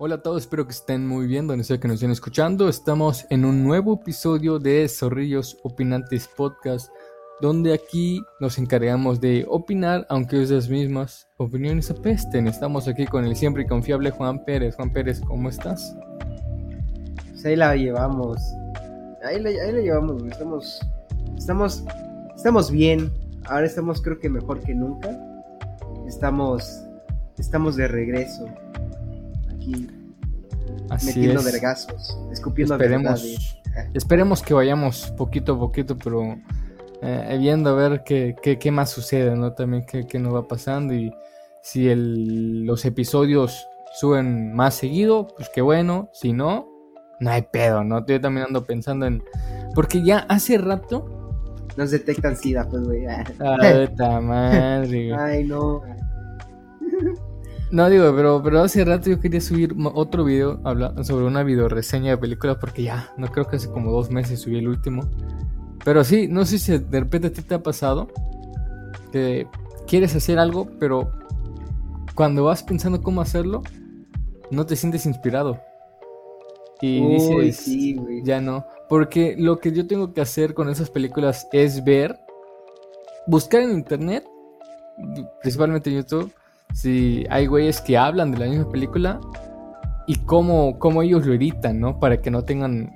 Hola a todos, espero que estén muy bien donde sea que nos estén escuchando. Estamos en un nuevo episodio de Zorrillos Opinantes Podcast, donde aquí nos encargamos de opinar, aunque esas mismas opiniones apesten. Estamos aquí con el siempre confiable Juan Pérez. Juan Pérez, ¿cómo estás? Pues ahí la llevamos. Ahí la, ahí la llevamos. Estamos, estamos, estamos bien. Ahora estamos creo que mejor que nunca. Estamos, estamos de regreso. Aquí Así metiendo es. vergazos, escupiendo Esperemos, esperemos que vayamos poquito a poquito, pero eh, viendo a ver qué, qué, qué más sucede, ¿no? También qué, qué nos va pasando y si el- los episodios suben más seguido, pues qué bueno. Si no, no hay pedo, ¿no? Yo también ando pensando en... Porque ya hace rato... Nos detectan sida, pues, güey. Ah. Ah, puta madre, güey. Ay, no. No digo, pero, pero hace rato yo quería subir otro video habla- sobre una video reseña de películas porque ya, no creo que hace como dos meses subí el último. Pero sí, no sé si de repente a ti te ha pasado que quieres hacer algo, pero cuando vas pensando cómo hacerlo, no te sientes inspirado. Y Uy, dices, sí, ya no. Porque lo que yo tengo que hacer con esas películas es ver, buscar en internet, principalmente en YouTube, si hay güeyes que hablan de la misma película y cómo, cómo ellos lo editan, ¿no? Para que no tengan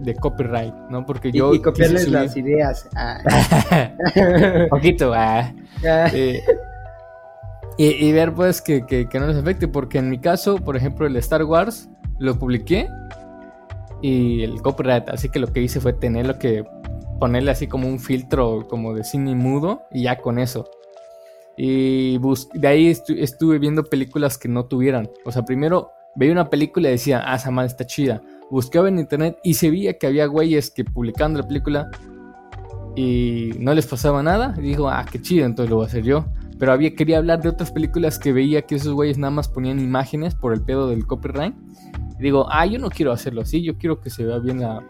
de copyright, ¿no? Porque yo... y copiarles las ideas. Ah. Poquito, ah. Ah. Eh, y, y ver pues que, que- que no les afecte, porque en mi caso, por ejemplo, el Star Wars lo publiqué y el copyright, así que lo que hice fue tenerlo que ponerle así como un filtro como de cine mudo y ya con eso. Y bus- de ahí estu- estuve viendo películas que no tuvieran. O sea, primero veía una película y decía, ah, esa madre está chida. Buscaba en internet y se veía que había güeyes que publicando la película y no les pasaba nada. Y dijo, ah, qué chido, entonces lo voy a hacer yo. Pero había, quería hablar de otras películas que veía que esos güeyes nada más ponían imágenes por el pedo del copyright. Y digo, ah, yo no quiero hacerlo así, yo quiero que se vea bien la-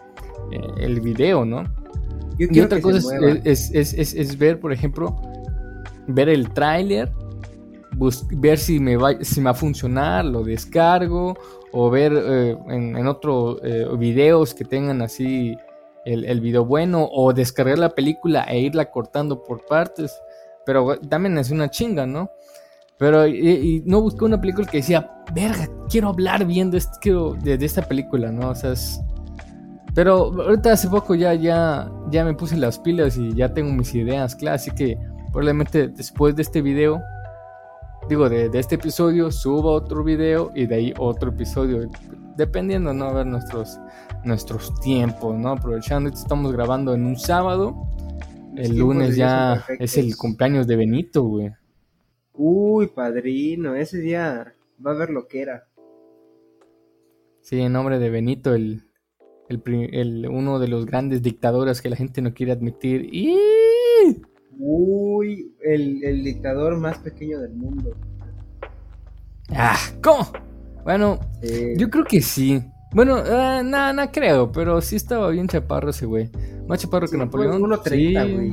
eh, el video, ¿no? Yo Y otra cosa es- es- es ver, por ejemplo, ver el tráiler, ver si me, va, si me va a funcionar, lo descargo, o ver eh, en, otros videos que tengan así el, video bueno, o descargar la película e irla cortando por partes. Pero también es una chinga, ¿no? Pero no busqué una película que decía, verga, quiero hablar bien de, este- de, esta película, ¿no? O sea, es... Pero ahorita hace poco ya, ya, ya me puse las pilas y ya tengo mis ideas claras, así que probablemente después de este video, digo, de, de este episodio, suba otro video y de ahí otro episodio, dependiendo, ¿no? A ver nuestros, nuestros tiempos, ¿no? Aprovechando que estamos grabando en un sábado, el lunes ya es el cumpleaños de Benito, güey. Uy, padrino, ese día va a ver lo que era. Sí, en nombre de Benito, el, el, el- uno de los grandes dictadores que la gente no quiere admitir. ¡Y! Uy, el, el dictador más pequeño del mundo. Ah, ¿cómo? Bueno, yo creo que sí. Bueno, eh, nada, no creo, pero sí estaba bien chaparro ese güey. Más chaparro sí, que Napoleón. 1.30, sí. güey.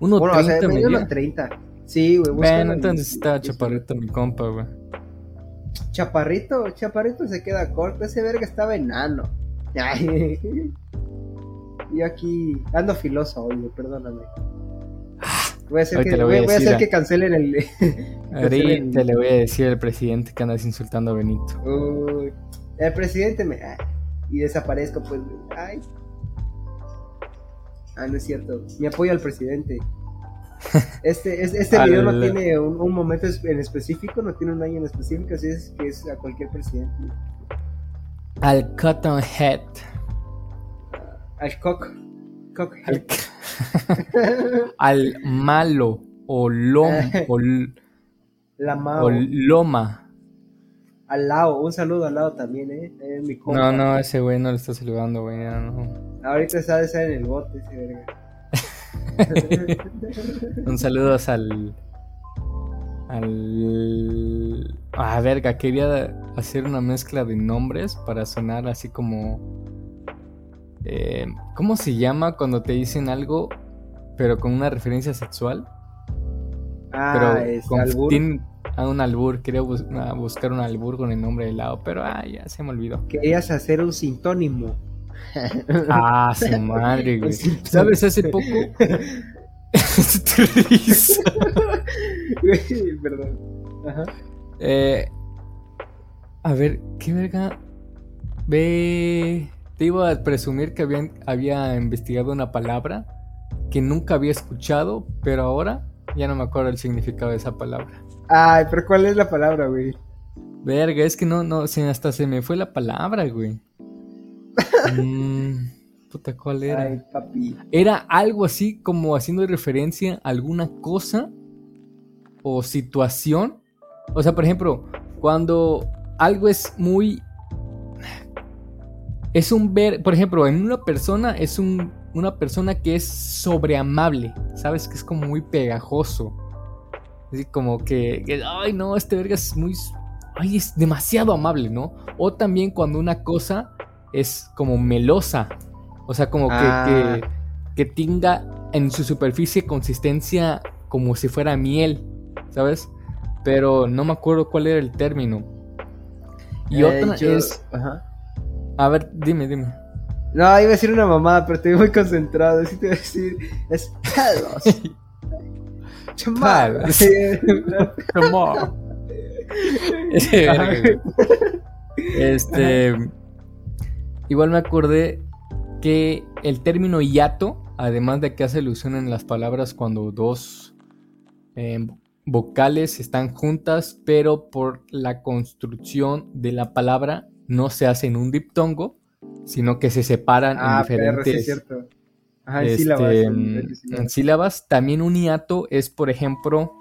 1.30 Bueno, o sea, me medio dio. 1.30. Sí, güey. Bueno, en- entonces estaba chaparrito mi compa, güey. Chaparrito, chaparrito se queda corto. Ese verga estaba enano. Ay. Yo aquí ando filoso hoy, perdóname. Voy a hacer, que, voy voy, a voy a decir hacer a- que cancelen el. Ahorita le voy a decir al presidente que andas insultando a Benito. Uy, el presidente me. ay, y desaparezco, pues. Ay. Ah, no es cierto. Mi apoyo al presidente. Este, es- este video no tiene un, un momento en específico, no tiene un año en específico, así es que es a cualquier presidente. Al Cotton Head. Al cock. cock Al, al malo. O lom. O, La o loma. Al Lao. Un saludo al Lao también, eh. Es mi compa. No, no, ese güey no le está saludando, güey. no. Ahorita está de estar en el bote ese verga. Un saludo al. Al. Ah, verga, quería hacer una mezcla de nombres para sonar así como. Eh, ¿Cómo se llama cuando te dicen algo, pero con una referencia sexual? Ah, pero es con- albur. tienen- a un albur, quería buscar un albur con el nombre del lado, pero ah, ya se me olvidó. Querías hacer un sintónimo. Ah, su madre, güey. ¿Sabes? Hace poco. Perdón. Ajá. Eh, a ver, ¿qué verga? Ve. Te iba a presumir que habían, había investigado una palabra que nunca había escuchado, pero ahora ya no me acuerdo el significado de esa palabra. Ay, pero ¿cuál es la palabra, güey? Verga, es que no, no, hasta se me fue la palabra, güey. Mm, puta, ¿cuál era? Ay, papi. Era algo así como haciendo referencia a alguna cosa o situación. O sea, por ejemplo, cuando algo es muy. Es un ver. Por ejemplo, en una persona es un, una persona que es sobreamable. ¿Sabes? Que es como muy pegajoso. Así como que, Ay, no, este verga es muy. Ay, es demasiado amable, ¿no? O también cuando una cosa es como melosa. O sea, como que, que, ah. que tenga en su superficie consistencia como si fuera miel. ¿Sabes? Pero no me acuerdo cuál era el término. Y eh, otra es. Ajá. A ver, dime, dime. No, iba a decir una mamada, pero estoy muy concentrado. Así te iba a decir. Es pelos. Chamal. este. Igual me acordé que el término hiato, además de que hace alusión en las palabras cuando dos eh, vocales están juntas, pero por la construcción de la palabra no se hace en un diptongo, sino que se separan en ah, diferentes este, en, sílabas. También un hiato es, por ejemplo,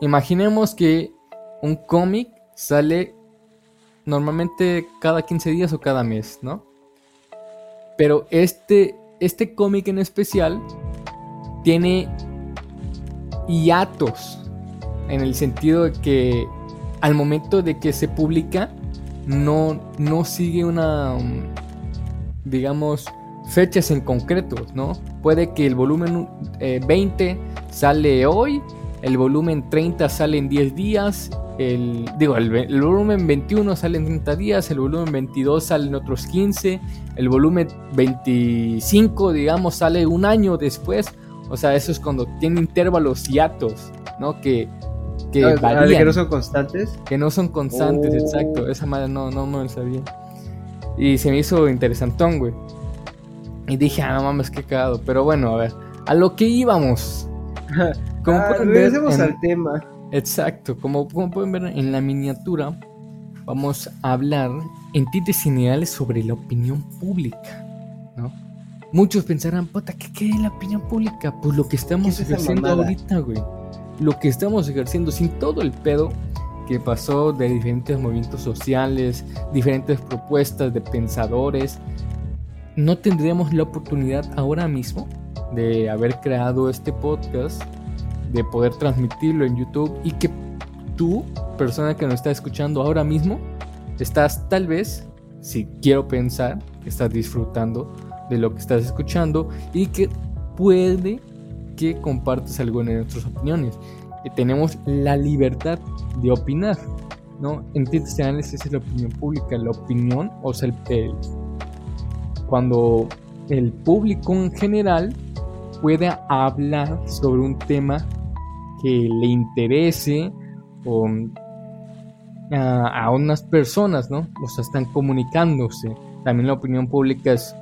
imaginemos que un cómic sale normalmente cada 15 días o cada mes, ¿no? Pero este, este cómic en especial tiene hiatos, en el sentido de que al momento de que se publica no, no sigue una, um, digamos, fechas en concreto, ¿no? Puede que el volumen 20 eh, sale hoy, el volumen 30 sale en 10 días, el, digo, el, volumen 21 sale en 30 días, el volumen 22 sale en otros 15, el volumen 25, digamos, sale un año después. O sea, eso es cuando tiene intervalos hiatos, ¿no? Que, que ah, varían. Que no son constantes. Que no son constantes, oh. exacto. Esa madre no, no me lo sabía. Y se me hizo interesantón, güey. Y dije, ah, no mames, qué cagado. Pero bueno, a ver, a lo que íbamos. Como ah, pueden al tema. Exacto, como, como, pueden ver en la miniatura, vamos a hablar en tintes ideales sobre la opinión pública, ¿no? Muchos pensarán, puta, ¿qué, ¿qué, es la opinión pública? Pues lo que estamos ejerciendo ahorita, güey. Lo que estamos ejerciendo sin todo el pedo que pasó de diferentes movimientos sociales, diferentes propuestas de pensadores, no tendríamos la oportunidad ahora mismo de haber creado este podcast, de poder transmitirlo en YouTube y que tú, persona que nos está escuchando ahora mismo, estás tal vez, si quiero pensar, estás disfrutando de lo que estás escuchando y que puede que compartas alguna de nuestras opiniones. Y tenemos la libertad de opinar, ¿no? En esa es la opinión pública, la opinión, o sea, el, cuando el público en general puede hablar sobre un tema que le interese o a, unas personas, ¿no? O sea, están comunicándose. También la opinión pública es,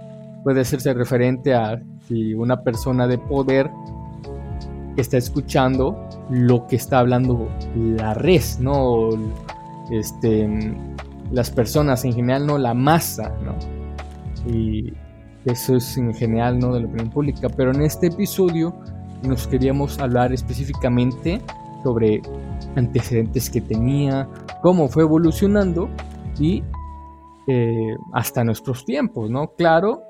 puede hacerse referente a si una persona de poder está escuchando lo que está hablando la red, ¿no? Este, las personas en general, no la masa, ¿no? Y eso es en general, ¿no? De la opinión pública. Pero en este episodio nos queríamos hablar específicamente sobre antecedentes que tenía, cómo fue evolucionando y eh, hasta nuestros tiempos, ¿no? Claro,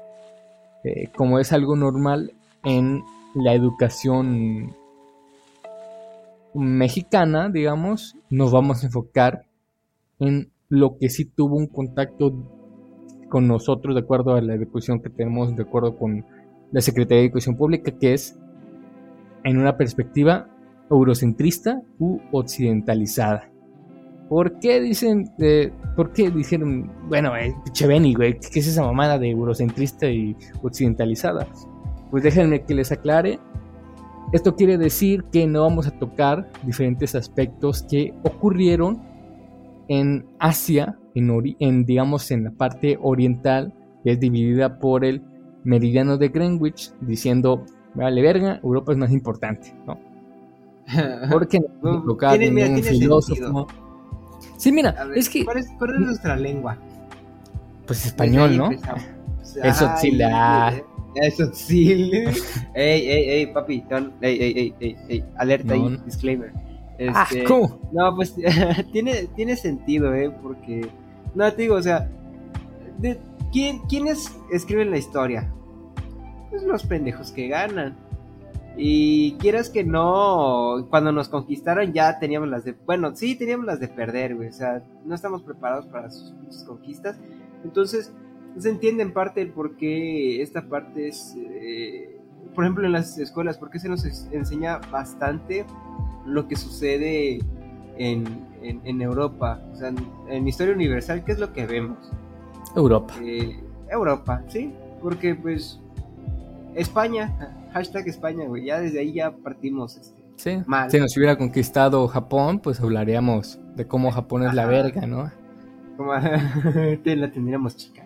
eh, como es algo normal en la educación mexicana, digamos, nos vamos a enfocar en lo que sí tuvo un contacto con nosotros de acuerdo a la educación que tenemos, de acuerdo con la Secretaría de Educación Pública, que es en una perspectiva eurocentrista u occidentalizada. ¿Por qué dicen, eh, por qué dijeron, bueno, eh, Cheveni, güey, qué es esa mamada de eurocentrista y occidentalizada? Pues déjenme que les aclare. Esto quiere decir que no vamos a tocar diferentes aspectos que ocurrieron en Asia, en, en digamos en la parte oriental, que es dividida por el meridiano de Greenwich, diciendo, vale verga, Europa es más importante, ¿no? Porque no tocar un filósofo. Sí, mira, es que. ¿cuál es, nuestra lengua? Pues español, ¿no? Eso sí, la. Eso sí. ey, ey, ey, papi, ey, ey, ey, ey, alerta y disclaimer. Ah, este, ¿cómo? No, pues tiene, tiene sentido, ¿eh? Porque, no te digo, o sea, de, ¿quién, ¿quiénes escriben la historia? Pues los pendejos que ganan. Y quieras que no, cuando nos conquistaron ya teníamos las de, bueno, sí teníamos las de perder, güey, o sea, no estamos preparados para sus, conquistas. Entonces, se entiende en parte el por qué esta parte es, eh, por ejemplo, en las escuelas, porque se nos enseña bastante lo que sucede en, en, Europa, o sea, en, historia universal, ¿qué es lo que vemos? Europa. Eh, Europa, sí, porque pues España, hashtag España, güey, ya desde ahí ya partimos. Este, sí, si nos hubiera conquistado Japón, pues hablaríamos de cómo Japón es la verga, ¿no? Como la tendríamos chica.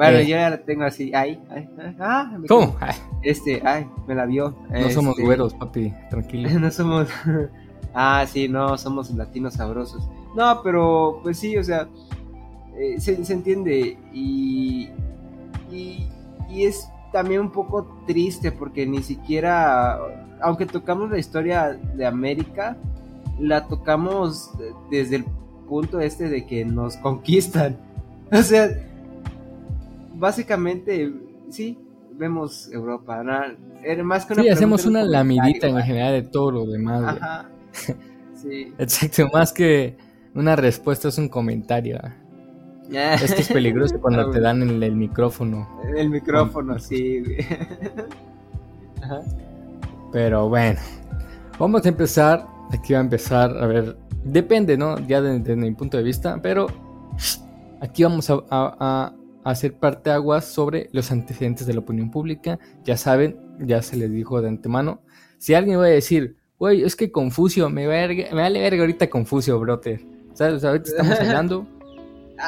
Bueno, eh. yo ya la tengo así, ay, ay, ah, ¿Cómo? Este, ay, me la vio. No somos este, güeros, papi, tranquilo. no somos, ah, sí, no, somos latinos sabrosos. No, pero, pues sí, o sea, eh, se, se, entiende y, y, y es también un poco triste porque ni siquiera, aunque tocamos la historia de América, la tocamos desde el punto este de que nos conquistan. O sea, básicamente, sí, vemos Europa. Más que sí, hacemos una lamidita en general de todo lo demás. Ajá. Sí. Exacto, más que una respuesta es un comentario. Esto es peligroso cuando te dan el, el micrófono. El micrófono, sí. Pero bueno, vamos a empezar. Aquí va a empezar, a ver, depende, ¿no? Ya desde, mi punto de vista, pero aquí vamos a, a, hacer parte aguas sobre los antecedentes de la opinión pública. Ya saben, ya se les dijo de antemano. Si alguien va a decir, güey, es que Confucio, me, verga, me vale verga ahorita Confucio, brother. ¿Sabes? Ahorita estamos hablando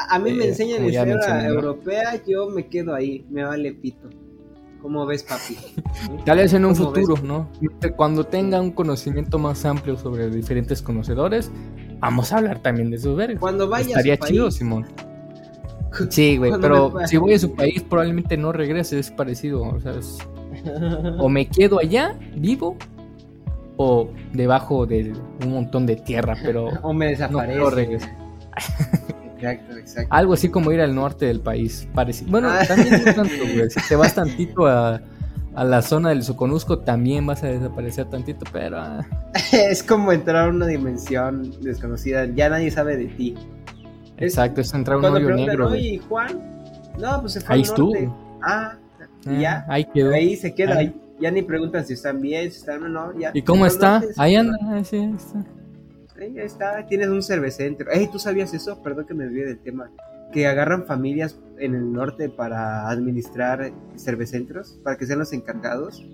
a, mí me eh, enseñan historia europea, yo me quedo ahí, me vale pito. ¿Cómo ves, papi? Tal vez en un futuro, ¿no? Cuando tenga un conocimiento más amplio sobre diferentes conocedores, vamos a hablar también de sus vergas. Cuando vaya Estaría chido, Simón. Sí, güey, pero si voy a su país probablemente no regrese, es parecido, o sea, o me quedo allá vivo o debajo de un montón de tierra, pero o me desaparece. No, regreso. Exacto, exacto. Algo así como ir al norte del país. Parecido. Bueno, ah. también tanto, güey. Si te vas tantito a, la zona del Soconusco, también vas a desaparecer tantito, pero. Ah. es como entrar a una dimensión desconocida. Ya nadie sabe de ti. Exacto, es, entrar un hoyo negro. Oye, Juan. No, pues se fue Ahí al norte. Ah, y ya. Ahí quedó. Ahí se queda. Ahí. Ya ni preguntan si están bien, si están o no. Ya. ¿Y cómo está? Ahí anda. Sí, está ahí está, tienes un cervecentro. Ey, ¿tú sabías eso? Perdón que me olvide del tema. Que agarran familias en el norte para administrar cervecentros, para que sean los encargados.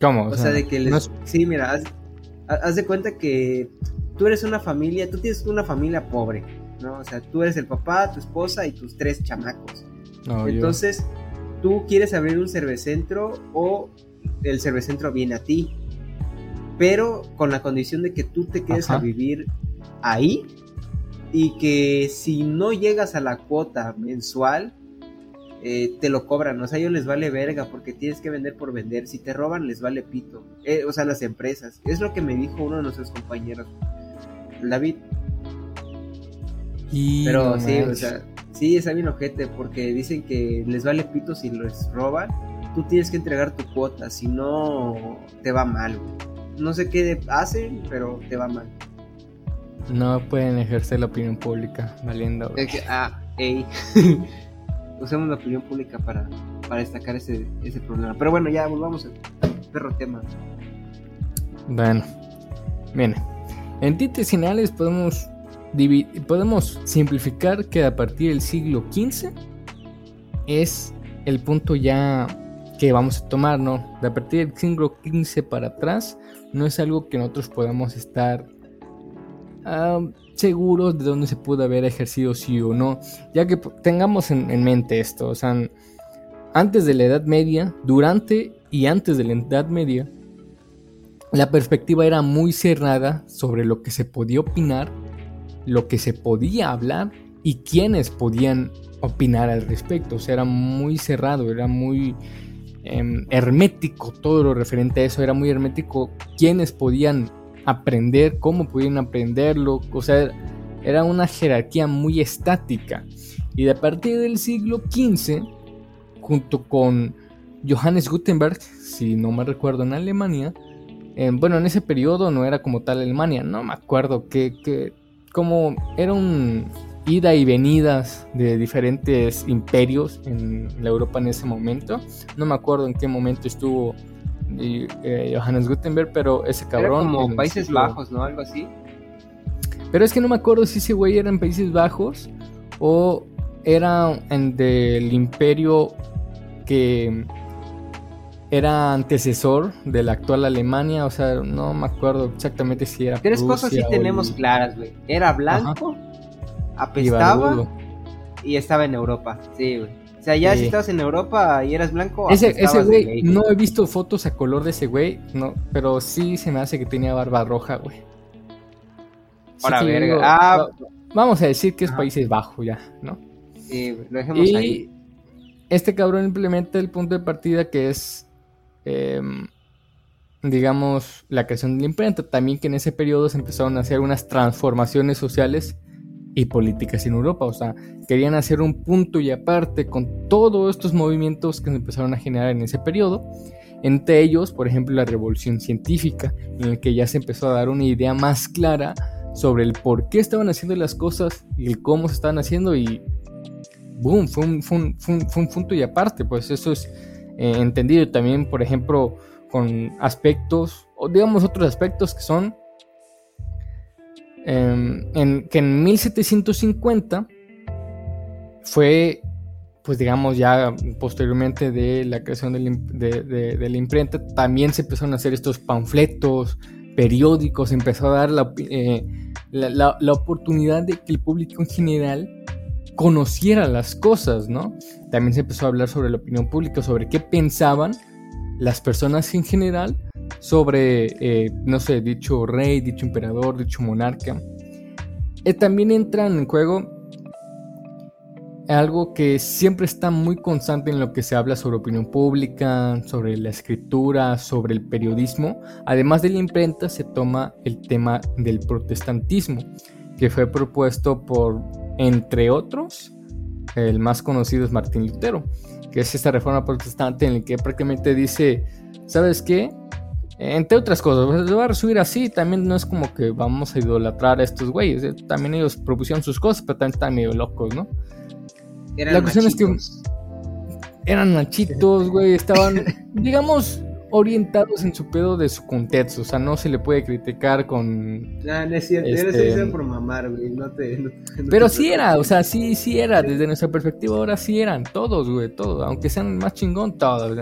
¿Cómo? O, sea, de que les... Sí, mira, haz, de cuenta que tú eres una familia, tú tienes una familia pobre, ¿no? O sea, tú eres el papá, tu esposa y tus tres chamacos. Entonces, tú quieres abrir un cervecentro o el cervecentro viene a ti pero con la condición de que tú te quedes a vivir ahí y que si no llegas a la cuota mensual, eh, te lo cobran, o sea, a ellos les vale verga porque tienes que vender por vender, si te roban les vale pito, eh, o sea, las empresas, es lo que me dijo uno de nuestros compañeros, David. Pero sí, o sea, sí, está bien ojete porque dicen que les vale pito si les roban, tú tienes que entregar tu cuota, si no te va mal no sé qué hacen, pero te va mal. No pueden ejercer la opinión pública, valiendo. ah, ey. Usamos la opinión pública para, para destacar ese, ese problema. Pero bueno, ya volvamos al perro tema. Bueno, bien. En tintes generales podemos, podemos simplificar que a partir del siglo XV es el punto ya que vamos a tomar, ¿no? De a partir del siglo XV para atrás no es algo que nosotros podamos estar ah, seguros de dónde se pudo haber ejercido sí o no, ya que tengamos en, en mente esto, o sea, antes de la Edad Media, durante y antes de la Edad Media, la perspectiva era muy cerrada sobre lo que se podía opinar, lo que se podía hablar y quiénes podían opinar al respecto. O sea, era muy cerrado, era muy em, hermético todo lo referente a eso, era muy hermético quiénes podían aprender, cómo podían aprenderlo. O sea, era una jerarquía muy estática. Y de a partir del siglo XV, junto con Johannes Gutenberg, si no me recuerdo, en Alemania, bueno, en ese periodo no era como tal Alemania, no me acuerdo que, que como era un ida y venidas de diferentes imperios en la Europa en ese momento. No me acuerdo en qué momento estuvo eh, Johannes Gutenberg, pero ese cabrón. Era como Países Bajos, ¿no? Algo así. Pero es que no me acuerdo si ese güey era en Países Bajos o era en del imperio que era antecesor de la actual Alemania, o sea, no me acuerdo exactamente si era. Tres cosas sí tenemos claras, güey. Era blanco, apestaba y, estaba en Europa, sí, güey. O sea, ya si estabas en Europa y eras blanco. Ese, ese güey, no he visto fotos a color de ese güey, no, pero sí se me hace que tenía barba roja, güey. Para verga. ah, vamos a decir que es Países Bajos ya, ¿no? Sí, lo dejemos y ahí. Este cabrón implementa el punto de partida que es Em, digamos, la creación de la imprenta. También que en ese periodo se empezaron a hacer unas transformaciones sociales y políticas en Europa. O sea, querían hacer un punto y aparte con todos estos movimientos que se empezaron a generar en ese periodo. Entre ellos, por ejemplo, la revolución científica, en la que ya se empezó a dar una idea más clara sobre el por qué estaban haciendo las cosas y el cómo se estaban haciendo y boom, fue un, fue un, fue un punto y aparte, pues eso es eh, entendido también, por ejemplo, con aspectos, o digamos otros aspectos que son em, en, que en 1750 fue, pues digamos ya posteriormente de la creación de la, imprenta, también se empezaron a hacer estos panfletos, periódicos, empezó a dar la, eh, la, la, oportunidad de que el público en general conociera las cosas, ¿no? También se empezó a hablar sobre la opinión pública, sobre qué pensaban las personas en general sobre, eh, no sé, dicho rey, dicho emperador, dicho monarca. Eh, también entran en juego algo que siempre está muy constante en lo que se habla sobre opinión pública, sobre la escritura, sobre el periodismo. Además de la imprenta se toma el tema del protestantismo, que fue propuesto por entre otros, el más conocido es Martín Lutero, que es esta reforma protestante en la que prácticamente dice, ¿sabes qué? Entre otras cosas, lo voy a resumir así, también no es como que vamos a idolatrar a estos güeyes, eh, también ellos propusieron sus cosas, pero también están medio locos, ¿no? Eran La cuestión es que eran nachitos, güey, estaban, digamos, orientados en su pedo de su contexto, o sea, no se le puede criticar con... No, no es cierto, este... por mamar, güey, no te... pero sí era, o sea, sí, sí era, desde nuestra perspectiva ahora sí eran, todos, güey, todos, aunque sean más chingón, todos,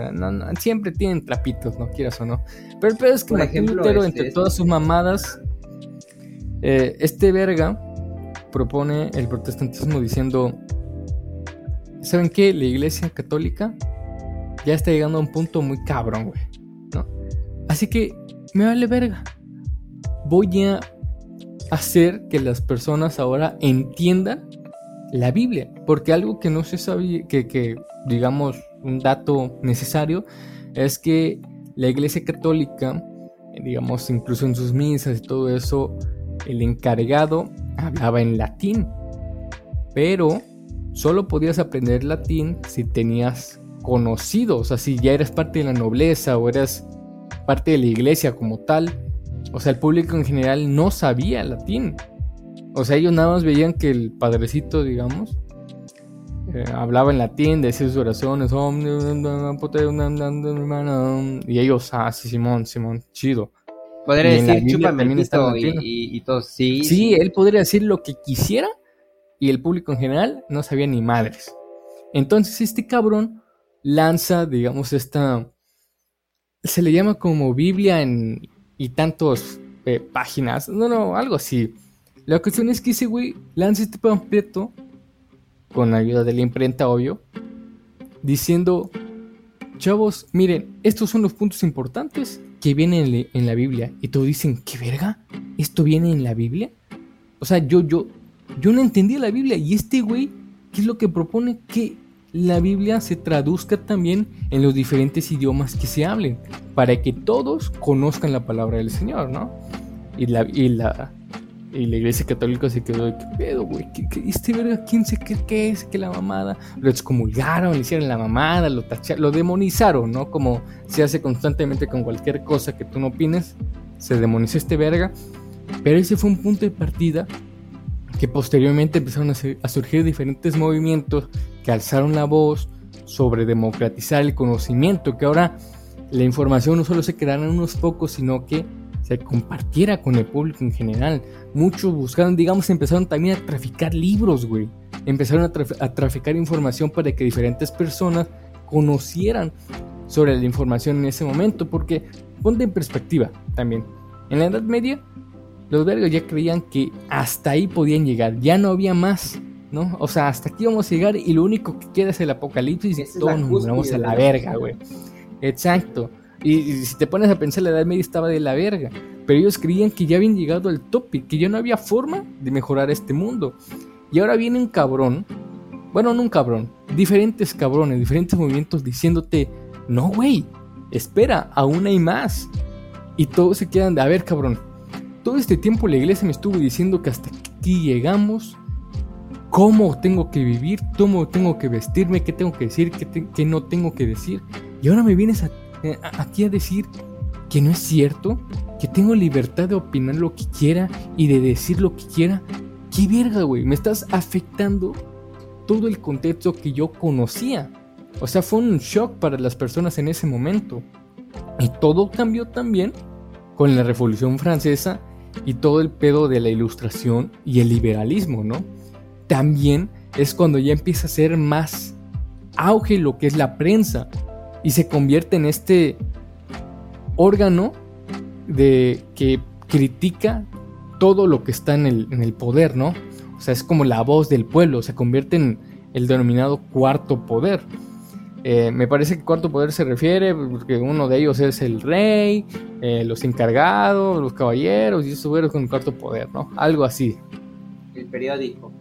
siempre tienen trapitos, no quieras o no. Pero el pedo es que Martín Lutero, entre este, todas sus mamadas, eh, este verga propone el protestantismo diciendo, ¿saben qué? La iglesia católica ya está llegando a un punto muy cabrón, güey. Así que me vale verga. Voy a hacer que las personas ahora entiendan la Biblia. Porque algo que no se sabía, que, digamos un dato necesario, es que la Iglesia Católica, digamos incluso en sus misas y todo eso, el encargado hablaba en latín. Pero solo podías aprender latín si tenías conocido, o sea, si ya eras parte de la nobleza o eras parte de la iglesia como tal. O sea, el público en general no sabía latín. O sea, ellos nada más veían que el padrecito, digamos, eh, hablaba en latín, decía sus oraciones, y ellos, ah, sí, Simón, Simón, chido. Podría Y decir, chúpame el pito y, y, y todo. Sí, Sí, él podría decir lo que quisiera y el público en general no sabía ni madres. Entonces este cabrón lanza, digamos, esta... Se le llama como Biblia en... y tantos eh, páginas. No, no, algo así. La cuestión es que ese güey lanza este panfleto con ayuda de la imprenta, obvio, diciendo, chavos, miren, estos son los puntos importantes que vienen en, la Biblia. Y todos dicen, ¿qué verga? ¿Esto viene en la Biblia? O sea, yo, yo, yo no entendía la Biblia. Y este güey, ¿qué es lo que propone? Que la Biblia se traduzca también en los diferentes idiomas que se hablen. Para que todos conozcan la palabra del Señor, ¿no? Y la, y la, y la iglesia católica se quedó de, ¿qué pedo, güey? ¿Qué, qué- este verga quién se cree que es? ¿Qué la mamada? Lo excomulgaron, le hicieron la mamada, lo tacharon, lo demonizaron, ¿no? Como se hace constantemente con cualquier cosa que tú no opines. Se demonizó este verga. Pero ese fue un punto de partida que posteriormente empezaron a, surgir diferentes movimientos que alzaron la voz sobre democratizar el conocimiento, que ahora la información no solo se quedara en unos pocos, sino que se compartiera con el público en general. Muchos buscaron, digamos, empezaron también a traficar libros, güey. Empezaron a traficar información para que diferentes personas conocieran sobre la información en ese momento, porque ponte en perspectiva también. En la Edad Media, los vergos ya creían que hasta ahí podían llegar, ya no había más, ¿no? O sea, hasta aquí vamos a llegar y lo único que queda es el apocalipsis y todos nos vamos a la verga, güey. Exacto. Y, y si te pones a pensar, la Edad Media estaba de la verga. Pero ellos creían que ya habían llegado al tope, que ya no había forma de mejorar este mundo. Y ahora viene un cabrón, bueno, no un cabrón, diferentes cabrones, diferentes movimientos diciéndote, no, güey, espera, aún hay más. Y todos se quedan de, a ver, cabrón, todo este tiempo la iglesia me estuvo diciendo que hasta aquí llegamos, cómo tengo que vivir, cómo tengo que vestirme, qué tengo que decir, qué, te- qué no tengo que decir. Y ahora me vienes a- eh, a- aquí a decir que no es cierto, que tengo libertad de opinar lo que quiera y de decir lo que quiera. ¿Qué verga, güey? Me estás afectando todo el contexto que yo conocía. O sea, fue un shock para las personas en ese momento. Y todo cambió también con la Revolución Francesa y todo el pedo de la ilustración y el liberalismo, ¿no? También es cuando ya empieza a ser más auge lo que es la prensa y se convierte en este órgano de que critica todo lo que está en el, en el poder, ¿no? O sea, es como la voz del pueblo, se convierte en el denominado cuarto poder. Eh, me parece que cuarto poder se refiere porque uno de ellos es el rey, eh, los encargados, los caballeros y eso es con cuarto poder, ¿no? Algo así. El periódico.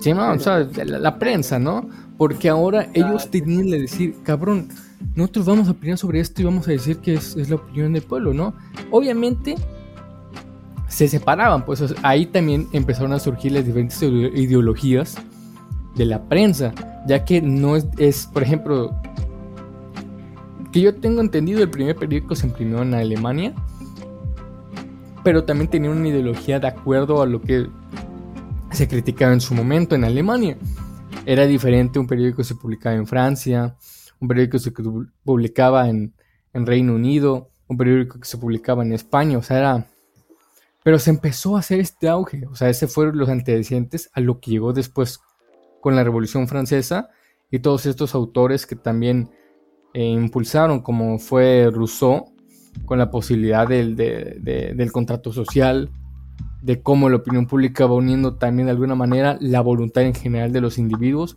Sí, no, o sea, la, la prensa, ¿no? Porque ahora ellos tenían que decir, cabrón, nosotros vamos a opinar sobre esto y vamos a decir que es, es la opinión del pueblo, ¿no? Obviamente se separaban, pues ahí también empezaron a surgir las diferentes ide- ideologías de la prensa, ya que no es, por ejemplo, que yo tengo entendido, el primer periódico se imprimió en Alemania, pero también tenía una ideología de acuerdo a lo que se criticaba en su momento en Alemania. Era diferente un periódico que se publicaba en Francia, un periódico que se publicaba en, en Reino Unido, un periódico que se publicaba en España, o sea, era... Pero se empezó a hacer este auge, o sea, ese fueron los antecedentes a lo que llegó después con la Revolución Francesa y todos estos autores que también eh, impulsaron, como fue Rousseau, con la posibilidad del, de- de- del contrato social, de cómo la opinión pública va uniendo también de alguna manera la voluntad en general de los individuos,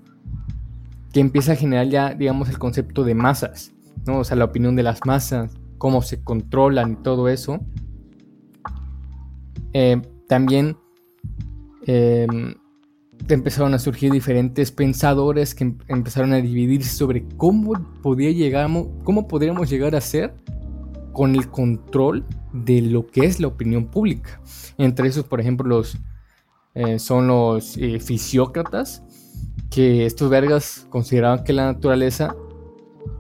que empieza a generar ya, digamos, el concepto de masas, ¿no? O sea, la opinión de las masas, cómo se controlan y todo eso. Eh, también eh, empezaron a surgir diferentes pensadores que em- empezaron a dividirse sobre cómo podía llegamos, cómo podríamos llegar a ser con el control de lo que es la opinión pública. Entre esos, por ejemplo, los eh, son los eh, fisiócratas, que estos vergas consideraban que la naturaleza,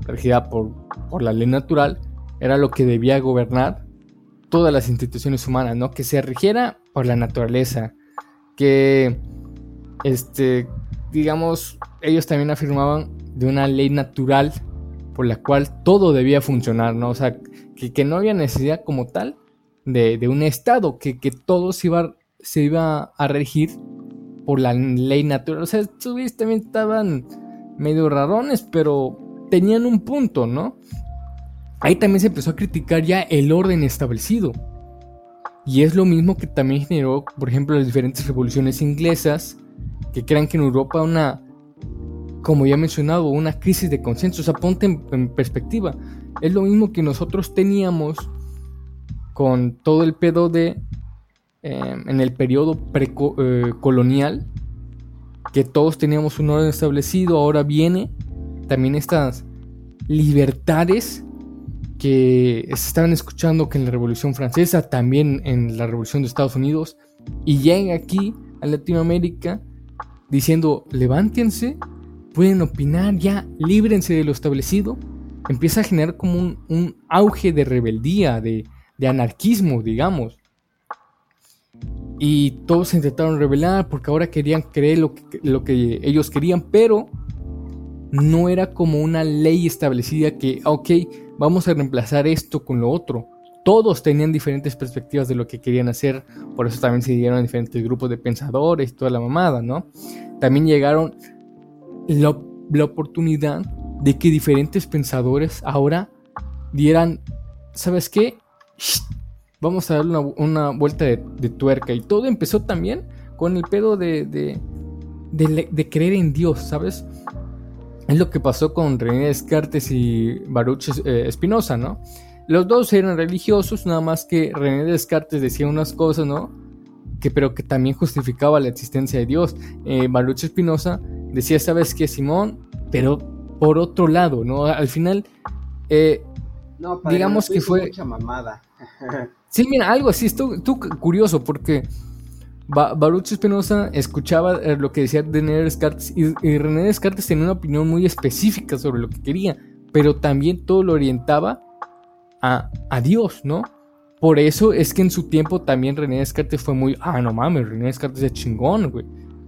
regida por, por la ley natural, era lo que debía gobernar todas las instituciones humanas, ¿no? Que se rigiera por la naturaleza, que, este, digamos, ellos también afirmaban de una ley natural por la cual todo debía funcionar, ¿no? O sea, que, que no había necesidad como tal de, un estado, que, que todo se iba, se iba a regir por la ley natural. O sea, estos también estaban medio rarones, pero tenían un punto, ¿no? Ahí también se empezó a criticar ya el orden establecido. Y es lo mismo que también generó, por ejemplo, las diferentes revoluciones inglesas, que crean que en Europa una, como ya he mencionado, una crisis de consenso. O sea, ponte en, perspectiva. Es lo mismo que nosotros teníamos con todo el pedo de, em, en el periodo precolonial, eh, que todos teníamos un orden establecido, ahora viene también estas libertades que se estaban escuchando que en la Revolución Francesa, también en la Revolución de Estados Unidos, y llega aquí a Latinoamérica diciendo, levántense, pueden opinar, ya, líbrense de lo establecido, empieza a generar como un, auge de rebeldía, de, anarquismo, digamos. Y todos se intentaron rebelar porque ahora querían creer lo que, lo que ellos querían, pero no era como una ley establecida que, ok, vamos a reemplazar esto con lo otro. Todos tenían diferentes perspectivas de lo que querían hacer, por eso también se dieron diferentes grupos de pensadores toda la mamada, ¿no? También llegaron la, la oportunidad de que diferentes pensadores ahora dieran, ¿sabes qué? Vamos a darle una, vuelta de, tuerca. Y todo empezó también con el pedo de, de, de creer en Dios, ¿sabes? Es lo que pasó con René Descartes y Baruch eh, Spinoza, ¿no? Los dos eran religiosos, nada más que René Descartes decía unas cosas, ¿no? Que, pero que también justificaba la existencia de Dios. Eh, Baruch Spinoza decía, ¿sabes qué, Simón? Pero por otro lado, ¿no? Al final, eh, digamos que fue... Mucha mamada. sí, mira, algo así, esto, tú curioso, porque Baruch Espinosa escuchaba eh, lo que decía René Descartes y, René Descartes tenía una opinión muy específica sobre lo que quería, pero también todo lo orientaba a, Dios, ¿no? Por eso es que en su tiempo también René Descartes fue muy, ah, no mames, René Descartes es chingón, güey.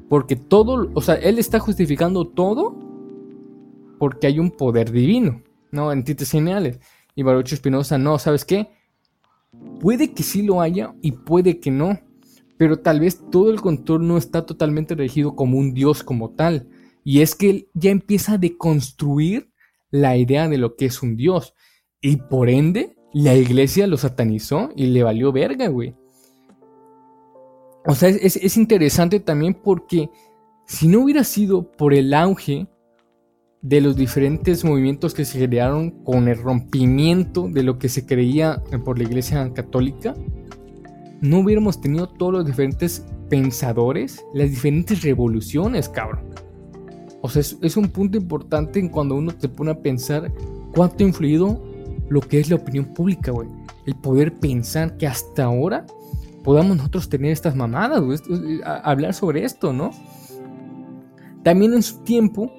Porque todo, o sea, él está justificando todo porque hay un poder divino, ¿no? En tites geniales. Y Baruch Espinosa, no, ¿sabes qué? Puede que sí lo haya y puede que no pero tal vez todo el control no está totalmente regido como un dios como tal. Y es que él ya empieza a deconstruir la idea de lo que es un dios. Y por ende, la iglesia lo satanizó y le valió verga, güey. O sea, es, es, interesante también porque si no hubiera sido por el auge de los diferentes movimientos que se generaron con el rompimiento de lo que se creía por la iglesia católica, no hubiéramos tenido todos los diferentes pensadores, las diferentes revoluciones, cabrón. O sea, es, un punto importante en cuando uno se pone a pensar cuánto ha influido lo que es la opinión pública, güey. El poder pensar que hasta ahora podamos nosotros tener estas mamadas, güey. hablar sobre esto, ¿no? También en su tiempo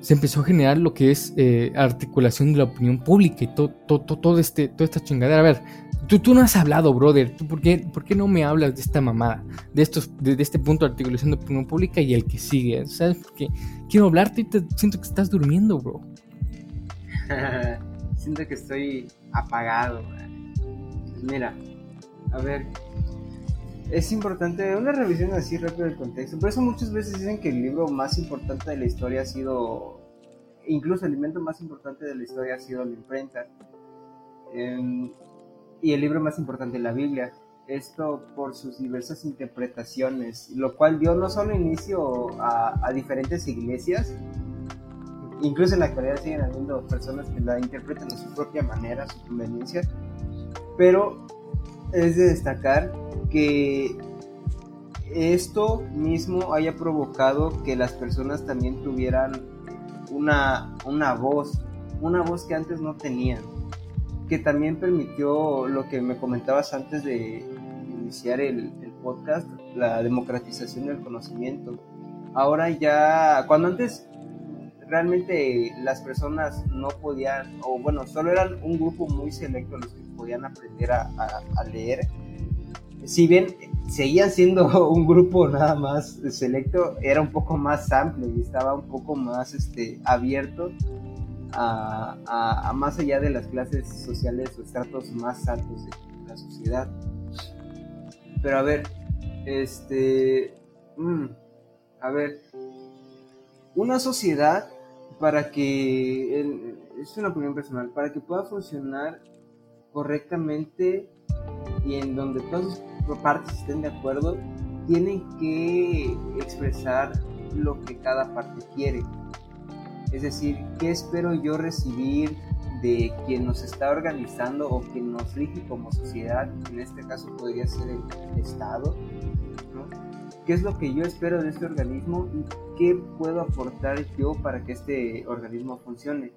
se empezó a generar lo que es eh, articulación de la opinión pública y todo, todo, todo este, toda esta chingadera. A ver, Tú, tú no has hablado, brother. ¿Tú por, qué, por qué no me hablas de esta mamada? De, estos, de, este punto de articulación de opinión pública y el que sigue. ¿Sabes? Porque quiero hablarte y te siento que estás durmiendo, bro. siento que estoy apagado. Mira, a ver. Es importante una revisión así rápido del contexto. Por eso muchas veces dicen que el libro más importante de la historia ha sido. Incluso el elemento más importante de la historia ha sido la imprenta. Eh, y el libro más importante, la Biblia. Esto por sus diversas interpretaciones, lo cual dio no solo inicio a, diferentes iglesias, incluso en la actualidad siguen habiendo personas que la interpretan a su propia manera, a su conveniencia, pero es de destacar que esto mismo haya provocado que las personas también tuvieran una, una voz, una voz que antes no tenían que también permitió lo que me comentabas antes de iniciar el, podcast, la democratización del conocimiento. Ahora ya, cuando antes realmente las personas no podían, o bueno, solo eran un grupo muy selecto los que podían aprender a, leer, si bien seguían siendo un grupo nada más selecto, era un poco más amplio y estaba un poco más este, abierto a, más allá de las clases sociales o estratos más altos de la sociedad. Pero a ver, este... mm, a ver, una sociedad para que, es una opinión personal, para que pueda funcionar correctamente y en donde todas sus partes estén de acuerdo, tienen que expresar lo que cada parte quiere. Es decir, ¿qué espero yo recibir de quien nos está organizando o quien nos rige como sociedad? En este caso podría ser el Estado. ¿no? ¿Qué es lo que yo espero de este organismo y qué puedo aportar yo para que este organismo funcione?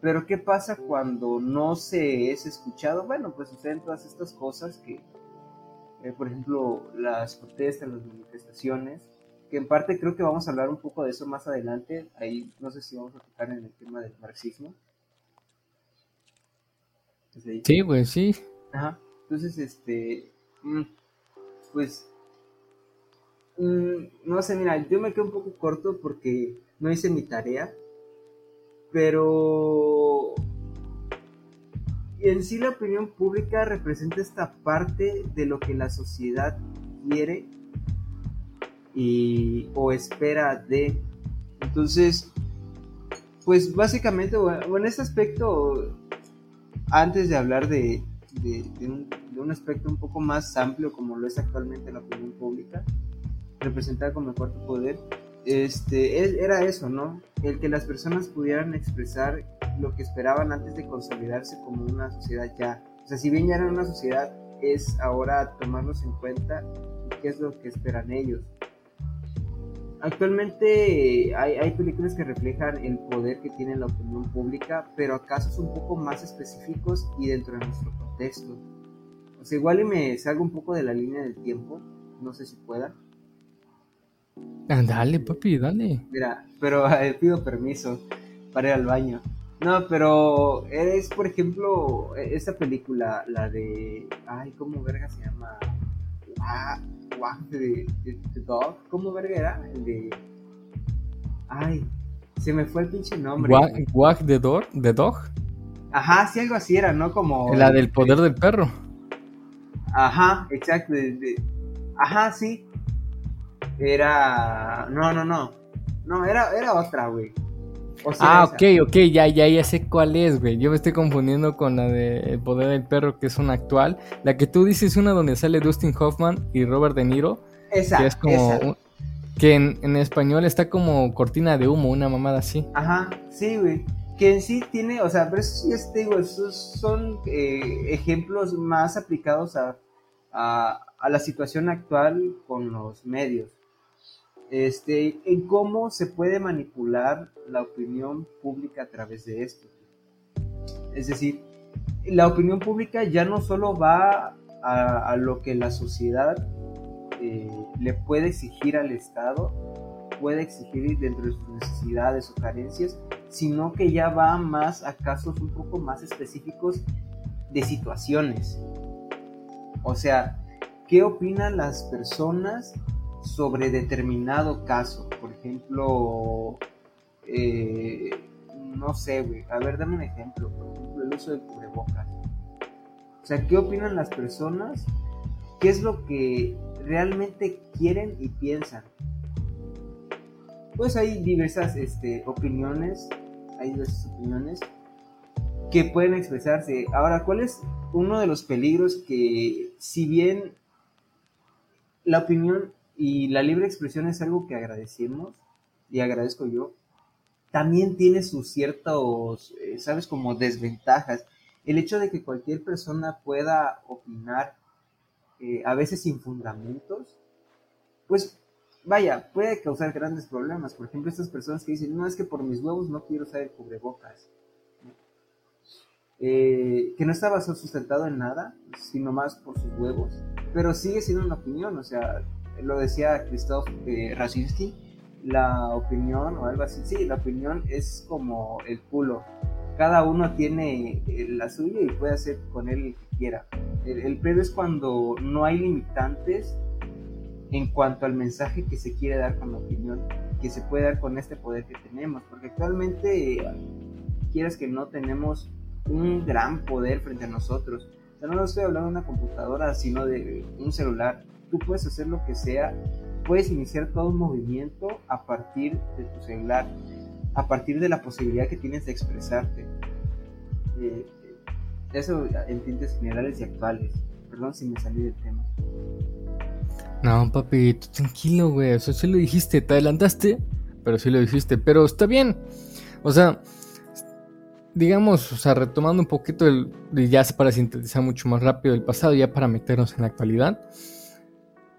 Pero ¿qué pasa cuando no se es escuchado? Bueno, pues suceden todas estas cosas que, eh, por ejemplo, las protestas, las manifestaciones, que en parte creo que vamos a hablar un poco de eso más adelante. Ahí no sé si vamos a tocar en el tema del marxismo. Sí, güey, sí. Ajá. Entonces, este, mm, pues, mm, no sé, mira, yo me quedo un poco corto porque no hice mi tarea, pero en sí la opinión pública representa esta parte de lo que la sociedad quiere y o espera de. Entonces, pues básicamente, bueno, en este aspecto, antes de hablar de, de, de un, de un aspecto un poco más amplio como lo es actualmente la opinión pública, representada como el cuarto poder, este, es- era eso, ¿no? El que las personas pudieran expresar lo que esperaban antes de consolidarse como una sociedad ya. O sea, si bien ya eran una sociedad, es ahora tomarlos en cuenta qué es lo que esperan ellos. Actualmente hay, hay películas que reflejan el poder que tiene la opinión pública, pero a casos un poco más específicos y dentro de nuestro contexto. O sea, igual y me salgo un poco de la línea del tiempo, no sé si pueda. Dale, papi, dale. Mira, pero eh, pido permiso para ir al baño. No, pero es, por ejemplo, e- esta película, la de. Ay, ¿cómo verga se llama? Ah, Walk the, the- the Dog. ¿Cómo verga era? El de. Ay, se me fue el pinche nombre. Wag the, Dog, the Dog. Ajá, sí, algo así era, ¿no? Como. La del poder del perro. Ajá, exacto. de- de- Ajá, sí. Era. No, no, no. No, era, era otra, güey. O Ah, esa. ok, ok, ya, ya, ya sé cuál es, güey. Yo me estoy confundiendo con la de El poder del perro, que es una actual. La que tú dices es una donde sale Dustin Hoffman y Robert De Niro, Esa, que es como... esa. un- que en, en español está como cortina de humo, una mamada así. Ajá, sí, güey. Que en sí tiene, o sea, pero eso sí es, te digo, esos son eh, ejemplos más aplicados a, a, a la situación actual con los medios. Este, en cómo se puede manipular la opinión pública a través de esto. Es decir, la opinión pública ya no solo va a, lo que la sociedad eh, le puede exigir al Estado, puede exigir dentro de sus necesidades o carencias, sino que ya va más a casos un poco más específicos de situaciones. O sea, ¿qué opinan las personas sobre determinado caso? Por ejemplo, eh, no sé, güey. A ver, dame un ejemplo. Por ejemplo, el uso del cubrebocas. O sea, ¿qué opinan las personas? ¿Qué es lo que realmente quieren y piensan? Pues hay diversas este, opiniones, hay diversas opiniones que pueden expresarse. Ahora, ¿cuál es uno de los peligros que, si bien la opinión y la libre expresión es algo que agradecemos y agradezco yo, también tiene sus ciertos, eh, sabes, como desventajas. El hecho de que cualquier persona pueda opinar, eh, a veces sin fundamentos, pues vaya, puede causar grandes problemas. Por ejemplo, estas personas que dicen, no, es que por mis huevos no quiero usar el cubrebocas. Eh, que no está basado sustentado en nada, sino más por sus huevos, pero sigue siendo una opinión, o sea, lo decía Christoph eh, la opinión o algo así, sí, la opinión es como el culo, cada uno tiene eh, la suya y puede hacer con él lo que quiera. El, el es cuando no hay limitantes en cuanto al mensaje que se quiere dar con la opinión, que se puede dar con este poder que tenemos, porque actualmente, quieras que no, tenemos un gran poder frente a nosotros. O sea, no estoy hablando de una computadora, sino de un celular. Tú puedes hacer lo que sea, puedes iniciar todo un movimiento a partir de tu celular, a partir de la posibilidad que tienes de expresarte. Eh, eso en tintes generales y actuales. Perdón si me salí del tema. No, papi, tranquilo, güey. Eso sí lo dijiste, te adelantaste, pero sí lo dijiste. Pero está bien. O sea, digamos, o sea, retomando un poquito el, ya para sintetizar mucho más rápido el pasado, ya para meternos en la actualidad.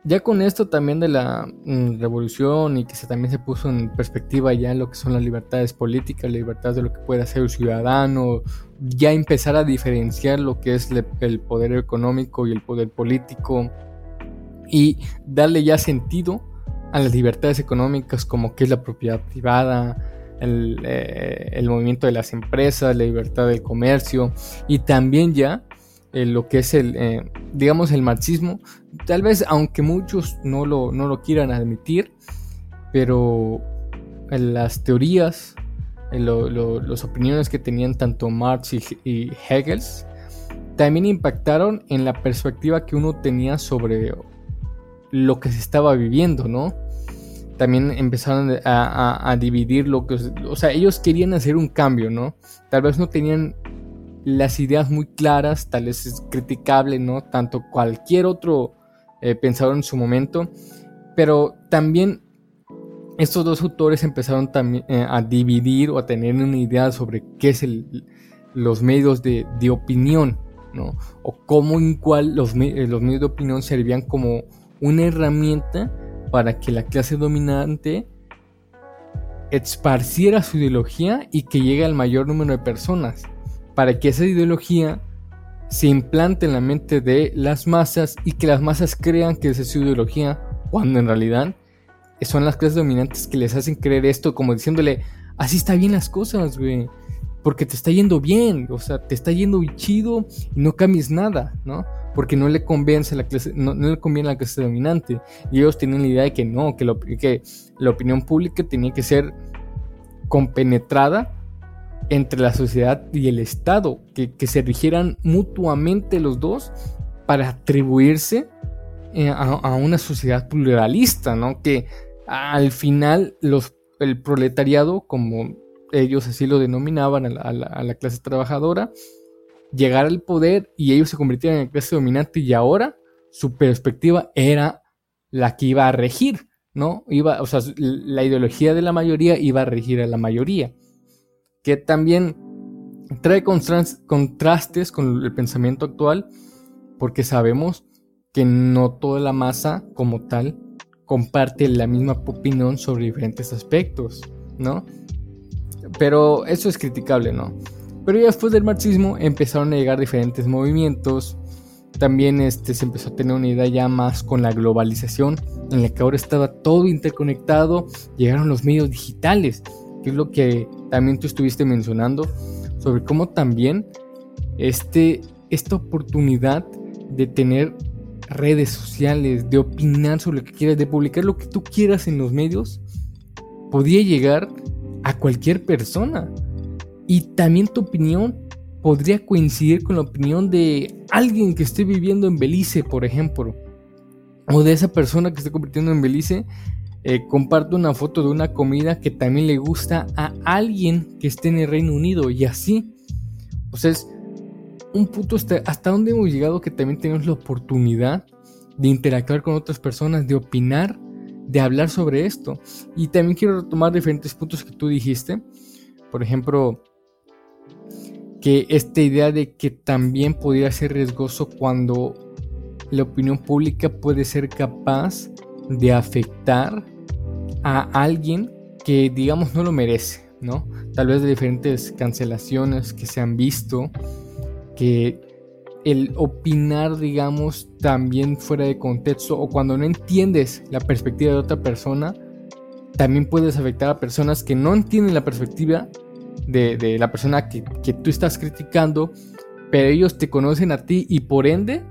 Ya con esto también de la mm, revolución y que también se puso en perspectiva ya lo que son las libertades políticas, la libertad de lo que puede hacer el ciudadano, ya empezar a diferenciar lo que es el poder económico y el poder político y darle ya sentido a las libertades económicas como que es la propiedad privada, el, eh, movimiento de las empresas, la libertad del comercio y también ya eh, lo que es el, eh, digamos, el marxismo, tal vez aunque muchos no lo, no lo quieran admitir, pero las teorías, las opiniones que tenían tanto Marx y, y Hegel, también impactaron en la perspectiva que uno tenía sobre lo que se estaba viviendo, ¿no? También empezaron a, dividir lo que... O sea, ellos querían hacer un cambio, ¿no? Tal vez no tenían las ideas muy claras, tal vez es criticable, ¿no? Tanto cualquier otro eh, pensador en su momento, pero también estos dos autores empezaron también eh, a dividir o a tener una idea sobre qué es el, los medios de, opinión, ¿no? O cómo en cuál los, eh, los medios de opinión servían como una herramienta para que la clase dominante esparciera su ideología y que llegue al mayor número de personas, para que esa ideología se implante en la mente de las masas y que las masas crean que es su ideología, cuando en realidad son las clases dominantes que les hacen creer esto, como diciéndole, así está bien las cosas, güey, porque te está yendo bien, o sea, te está yendo chido y no cambies nada, ¿no? porque no le convence la clase, no, le conviene a la clase dominante. Y ellos tienen la idea de que no, que, que la opinión pública tenía que ser compenetrada entre la sociedad y el Estado, que, se rigieran mutuamente los dos para atribuirse eh, a, una sociedad pluralista, ¿no? Que al final los, el proletariado, como ellos así lo denominaban a la clase trabajadora, llegar al poder y ellos se convirtieron en la clase dominante y ahora su perspectiva era la que iba a regir, ¿no? Iba, o sea, la ideología de la mayoría iba a regir a la mayoría, que también trae contrastes con el pensamiento actual, porque sabemos que no toda la masa como tal comparte la misma opinión sobre diferentes aspectos, ¿no? Pero eso es criticable, ¿no? Pero ya después del marxismo empezaron a llegar diferentes movimientos. También este, se empezó a tener una idea ya más con la globalización, en la que ahora estaba todo interconectado. Llegaron los medios digitales, que es lo que también tú estuviste mencionando, sobre cómo también este, esta oportunidad de tener redes sociales, de opinar sobre lo que quieras, de publicar lo que tú quieras en los medios, podía llegar a cualquier persona. Y también tu opinión podría coincidir con la opinión de alguien que esté viviendo en Belice, por ejemplo. O de esa persona que esté convirtiendo en Belice. Eh, comparte una foto de una comida que también le gusta a alguien que esté en el Reino Unido. Y así. Pues es un punto hasta, hasta donde hemos llegado que también tenemos la oportunidad de interactuar con otras personas, de opinar, de hablar sobre esto. Y también quiero retomar diferentes puntos que tú dijiste. Por ejemplo, que esta idea de que también podría ser riesgoso cuando la opinión pública puede ser capaz de afectar a alguien que digamos no lo merece, ¿no? Tal vez de diferentes cancelaciones que se han visto, que el opinar, digamos, también fuera de contexto o cuando no entiendes la perspectiva de otra persona, también puedes afectar a personas que no entienden la perspectiva de, la persona que, tú estás criticando, pero ellos te conocen a ti y por ende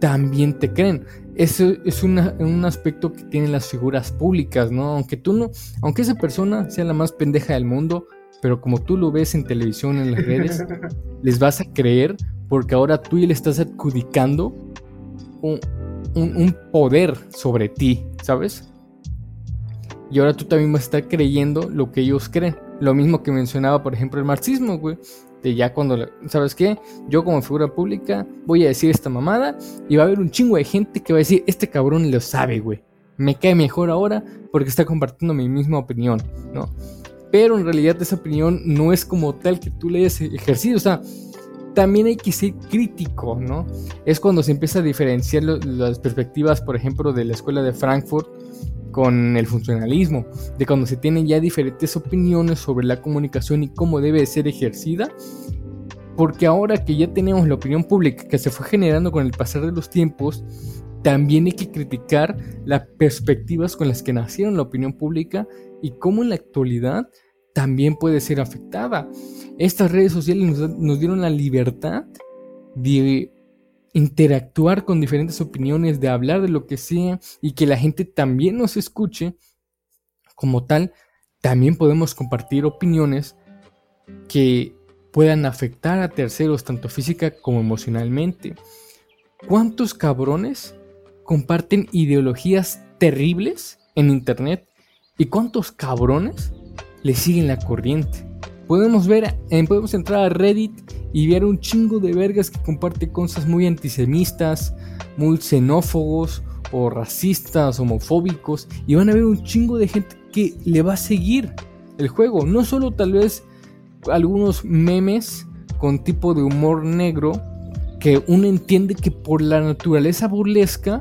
también te creen. Eso es un aspecto que tienen las figuras públicas, ¿no? Aunque tú no, aunque esa persona sea la más pendeja del mundo, pero como tú lo ves en televisión, en las redes, les vas a creer porque ahora tú le estás adjudicando un, un, poder sobre ti, ¿sabes? Y ahora tú también vas a estar creyendo lo que ellos creen. Lo mismo que mencionaba, por ejemplo, el marxismo, güey. De ya cuando, ¿sabes qué? Yo como figura pública voy a decir esta mamada y va a haber un chingo de gente que va a decir, este cabrón lo sabe, güey. Me cae mejor ahora porque está compartiendo mi misma opinión, ¿no? Pero en realidad esa opinión no es como tal que tú le hayas ejercido. O sea, también hay que ser crítico, ¿no? Es cuando se empieza a diferenciar las perspectivas, por ejemplo, de la escuela de Frankfurt con el funcionalismo, de cuando se tienen ya diferentes opiniones sobre la comunicación y cómo debe ser ejercida, porque ahora que ya tenemos la opinión pública que se fue generando con el pasar de los tiempos, también hay que criticar las perspectivas con las que nacieron la opinión pública y cómo en la actualidad también puede ser afectada. Estas redes sociales nos, dieron la libertad de interactuar con diferentes opiniones, de hablar de lo que sea y que la gente también nos escuche. Como tal, también podemos compartir opiniones que puedan afectar a terceros, tanto física como emocionalmente. ¿Cuántos cabrones comparten ideologías terribles en Internet? ¿Y cuántos cabrones le siguen la corriente? Podemos ver, podemos entrar a Reddit y ver un chingo de vergas que comparte cosas muy antisemistas, muy xenófobos o racistas, homofóbicos, y van a ver un chingo de gente que le va a seguir el juego. No solo tal vez algunos memes con tipo de humor negro que uno entiende que por la naturaleza burlesca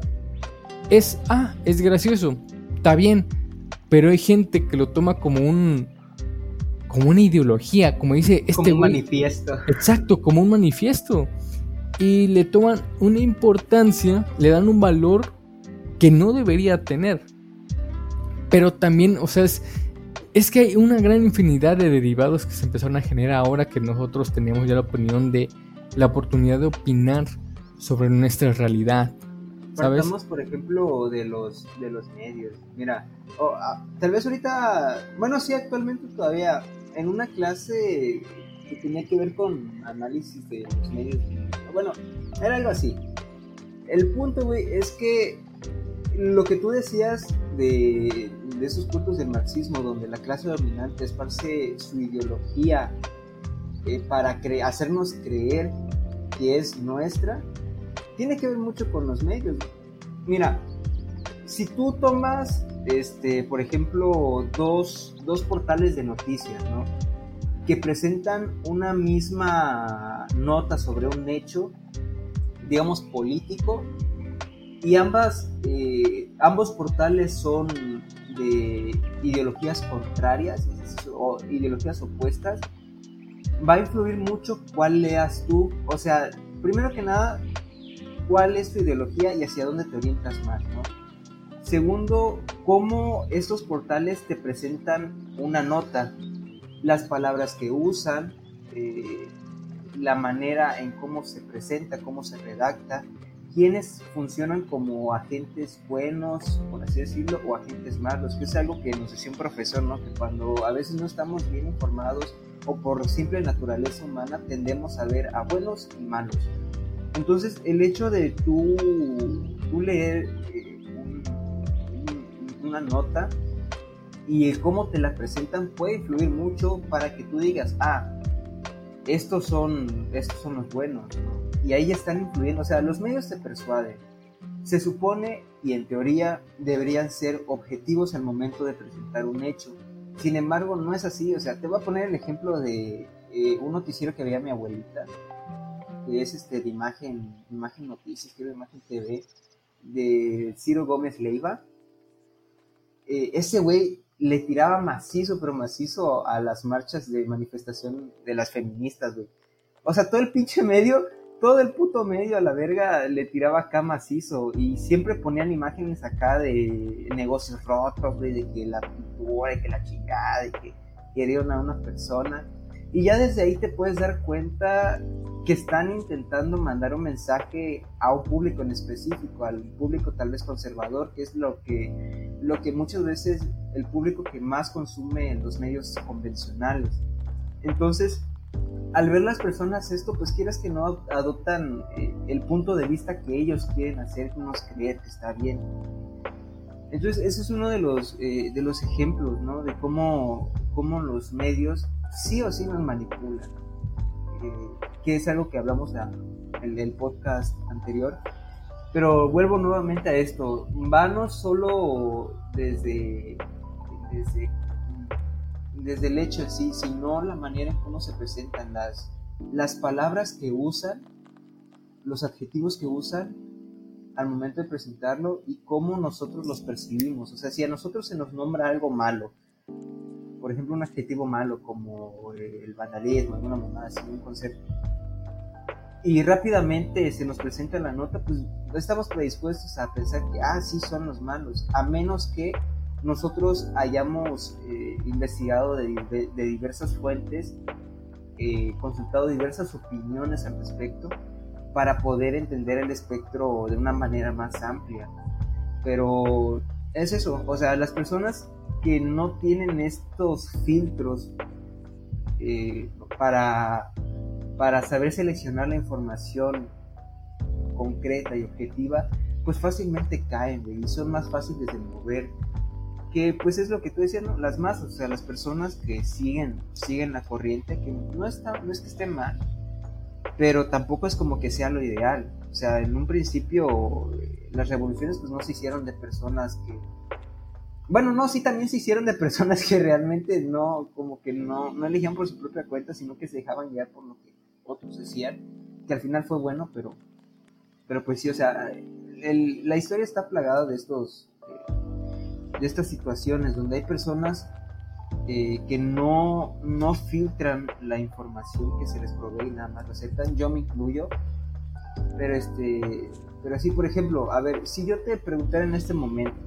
es, ah, es gracioso, está bien, pero hay gente que lo toma como un, como una ideología, como dice este como un manifiesto. Exacto, como un manifiesto. Y le toman una importancia, le dan un valor que no debería tener. Pero también, o sea, es, es que hay una gran infinidad de derivados que se empezaron a generar ahora que nosotros tenemos ya la opinión de la oportunidad de opinar sobre nuestra realidad, Partamos, por ejemplo, de los, de los medios. Mira, ah, tal vez ahorita, bueno, sí, actualmente todavía, en una clase que tenía que ver con análisis de los medios, bueno, era algo así. El punto, güey, es que lo que tú decías de, de esos puntos del marxismo, donde la clase dominante esparce su ideología eh, para hacernos creer que es nuestra, tiene que ver mucho con los medios. Mira, si tú tomas, este, por ejemplo, dos, dos portales de noticias, ¿no? Que presentan una misma nota sobre un hecho, digamos, político, y ambas, eh, ambos portales son de ideologías contrarias o ideologías opuestas, va a influir mucho cuál leas tú. O sea, primero que nada, cuál es tu ideología y hacia dónde te orientas más, ¿no? Segundo, cómo estos portales te presentan una nota, las palabras que usan, eh, la manera en cómo se presenta, cómo se redacta, quiénes funcionan como agentes buenos, por así decirlo, o agentes malos, que es algo que nos decía un profesor, ¿no? Que cuando a veces no estamos bien informados o por simple naturaleza humana tendemos a ver a buenos y malos. Entonces, el hecho de tú, leer eh, una nota y cómo te la presentan puede influir mucho para que tú digas, ah, estos son, estos son los buenos, Y ahí están influyendo, o sea, los medios te persuaden. Se supone, y en teoría, deberían ser objetivos al momento de presentar un hecho. Sin embargo, no es así, o sea, te voy a poner el ejemplo de eh, un noticiero que veía mi abuelita, que es este de imagen, imagen noticias, que imagen TV, de Ciro Gómez Leiva. Eh, ese güey le tiraba macizo, pero macizo a las marchas de manifestación de las feministas, güey. O sea, todo el pinche medio, todo el puto medio a la verga le tiraba acá macizo. Y siempre ponían imágenes acá de negocios rotos, güey, de que la pintura, de que la chingada, de que querían a una persona. Y ya desde ahí te puedes dar cuenta que están intentando mandar un mensaje a un público en específico, al público tal vez conservador, que es lo que, lo que muchas veces el público que más consume en los medios convencionales. Entonces, al ver las personas esto, pues quieras que no adoptan eh, el punto de vista que ellos quieren hacernos creer que está bien. Entonces, ese es uno de los, eh, de los ejemplos, ¿no? De cómo, cómo los medios sí o sí nos manipulan. Eh, que es algo que hablamos en el podcast anterior. Pero vuelvo nuevamente a esto. Va no solo desde, desde, desde el hecho en sí, sino la manera en cómo se presentan las, las palabras que usan, los adjetivos que usan al momento de presentarlo y cómo nosotros los percibimos. O sea, si a nosotros se nos nombra algo malo, por ejemplo, un adjetivo malo como el vandalismo, alguna mamada así, un concepto, y rápidamente se nos presenta la nota, pues estamos predispuestos a pensar que, ah, sí, son los malos, a menos que nosotros hayamos eh, investigado de, diversas fuentes, eh, consultado diversas opiniones al respecto, para poder entender el espectro de una manera más amplia. Pero es eso, o sea, las personas que no tienen estos filtros eh, para, para saber seleccionar la información concreta y objetiva, pues fácilmente caen, y son más fáciles de mover. Que pues es lo que tú decías, las masas, o sea, las personas que siguen, siguen la corriente, que no, está, no es que esté mal, pero tampoco es como que sea lo ideal. O sea, en un principio las revoluciones pues no se hicieron de personas que... Bueno, no, sí también se hicieron de personas que realmente no, como que no, no elegían por su propia cuenta, sino que se dejaban guiar por lo que otros decían, que al final fue bueno, pero, pero pues sí, o sea, la historia está plagada de estos, de estas situaciones donde hay personas eh, que no, no filtran la información que se les provee y nada más lo aceptan, yo me incluyo, pero este, pero así por ejemplo, a ver, si yo te preguntara en este momento,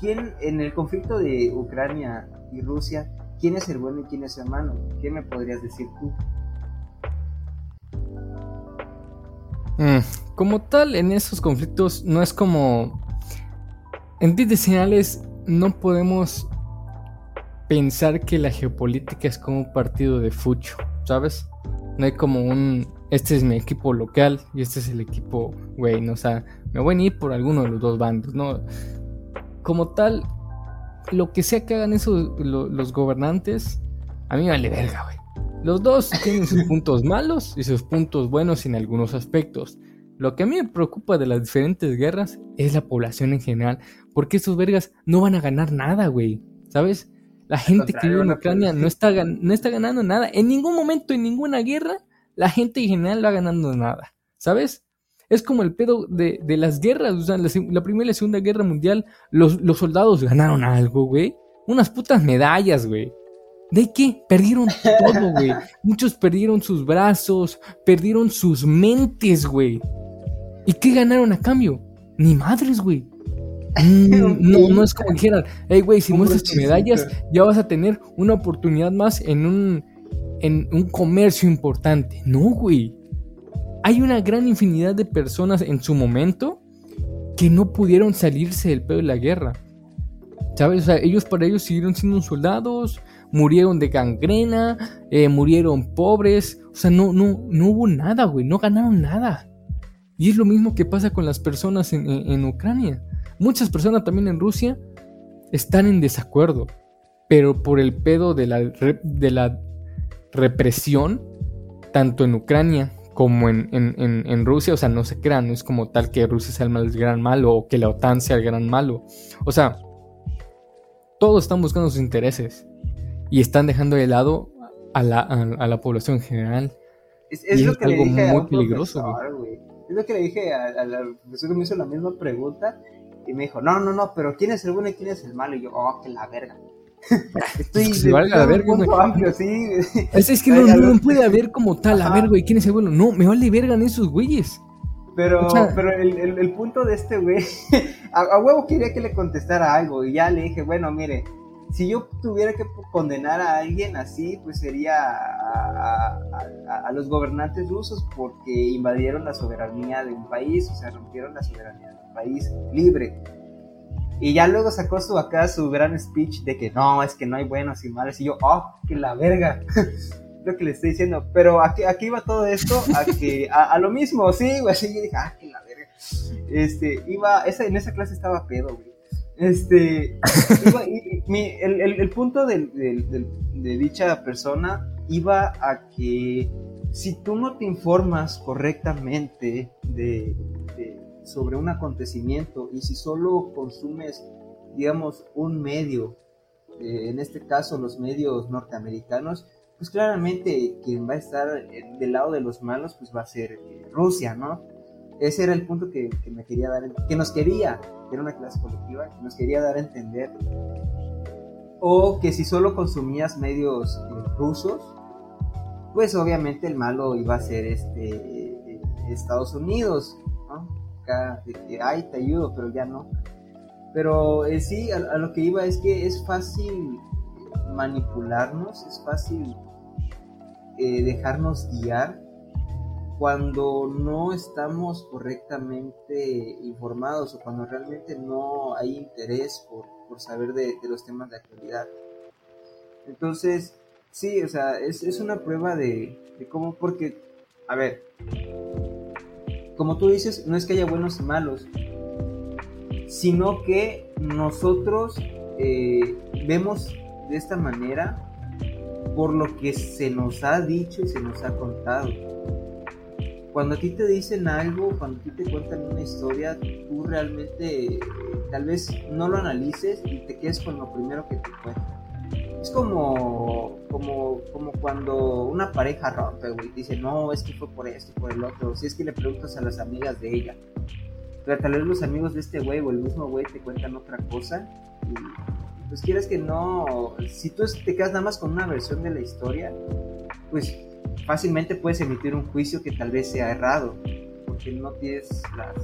¿quién en el conflicto de Ucrania y Rusia, quién es el bueno y quién es el malo? ¿Qué me podrías decir tú? Mm, como tal, en esos conflictos no es como... En señales no podemos pensar que la geopolítica es como un partido de fucho, ¿sabes? No hay como un, este es mi equipo local y este es el equipo, güey, no, o sea, me voy a ir por alguno de los dos bandos, ¿no? Como tal, lo que sea que hagan esos, los gobernantes, a mí me vale verga, güey. Los dos tienen sus puntos malos y sus puntos buenos en algunos aspectos. Lo que a mí me preocupa de las diferentes guerras es la población en general, porque esos vergas no van a ganar nada, güey, ¿sabes? La gente que vive en Ucrania no está, no está ganando nada. En ningún momento, en ninguna guerra, la gente en general va ganando nada. ¿Sabes? Es como el pedo de, las guerras. O sea, la, primera y la segunda guerra mundial, los, los soldados ganaron algo, güey. Unas putas medallas, güey. ¿De qué? Perdieron todo, güey. Muchos perdieron sus brazos, perdieron sus mentes, güey. ¿Y qué ganaron a cambio? Ni madres, güey. Mm, no, no es como dijeran, hey, güey, si muestras tus medallas, ya vas a tener una oportunidad más en un, en un comercio importante. No, güey. Hay una gran infinidad de personas en su momento que no pudieron salirse del pedo de la guerra. ¿Sabes? O sea, ellos para ellos siguieron siendo soldados, murieron de gangrena, eh, murieron pobres. O sea, no, no, no hubo nada, güey. No ganaron nada. Y es lo mismo que pasa con las personas en Ucrania. Muchas personas también en Rusia están en desacuerdo, pero por el pedo de la, de la represión, tanto en Ucrania como en, Rusia, o sea, no se crean, no es como tal que Rusia sea el, gran malo o que la OTAN sea el gran malo. O sea, todos están buscando sus intereses y están dejando de lado a la, población en general. Es, lo que algo le dije muy peligroso. Es lo que le dije al profesor que me hizo la misma pregunta y me dijo, no, no, no, pero ¿quién es el bueno y quién es el malo? Y yo, oh, que la verga. Estoy es que la verga, amplio, sí. Es, que no, no, puede haber como tal, a ver, güey, ¿quién es el bueno? No, me vale verga en esos güeyes. Pero, pero el, el, punto de este güey, a, huevo quería que le contestara algo y ya le dije, bueno, mire, si yo tuviera que condenar a alguien así, pues sería a, los gobernantes rusos porque invadieron la soberanía de un país, o sea, rompieron la soberanía país libre. Y ya luego sacó su acá su gran speech de que no, es que no hay buenos y malos. Y yo, oh, que la verga. lo que le estoy diciendo. Pero aquí, aquí iba todo esto a que, a, lo mismo, sí, güey, así yo dije, ah, que la verga. Este, iba, esa, en esa clase estaba pedo, güey. Este, iba, mi, el, el, el, punto de, de, dicha persona iba a que si tú no te informas correctamente de, sobre un acontecimiento y si solo consumes, digamos, un medio, eh, en este caso los medios norteamericanos, pues claramente quien va a estar del lado de los malos, pues va a ser eh, Rusia, ¿no? Ese era el punto que, me quería dar, que nos quería, era una clase colectiva, que nos quería dar a entender. O que si solo consumías medios eh, rusos, pues obviamente el malo iba a ser este Estados Unidos, ¿no? Acá, que, ay, te ayudo, pero ya no. Pero eh, sí, a, lo que iba es que es fácil manipularnos, es fácil eh, dejarnos guiar cuando no estamos correctamente informados o cuando realmente no hay interés por, por saber de, los temas de actualidad. Entonces, sí, o sea, es, es una prueba de, de, cómo, porque, a ver, como tú dices, no es que haya buenos y malos, sino que nosotros eh, vemos de esta manera por lo que se nos ha dicho y se nos ha contado cuando a ti te dicen algo, cuando a ti te cuentan una historia, tú realmente tal vez no lo analices y te quedes con lo primero que te cuentan. Es como, como, como cuando una pareja rompe, güey, dice, no, es que fue por esto, por el otro. Si es que le preguntas a las amigas de ella. Pero tal vez los amigos de este güey o el mismo güey te cuentan otra cosa. Y pues quieres que no, si tú te quedas nada más con una versión de la historia, pues fácilmente puedes emitir un juicio que tal vez sea errado, porque no tienes las,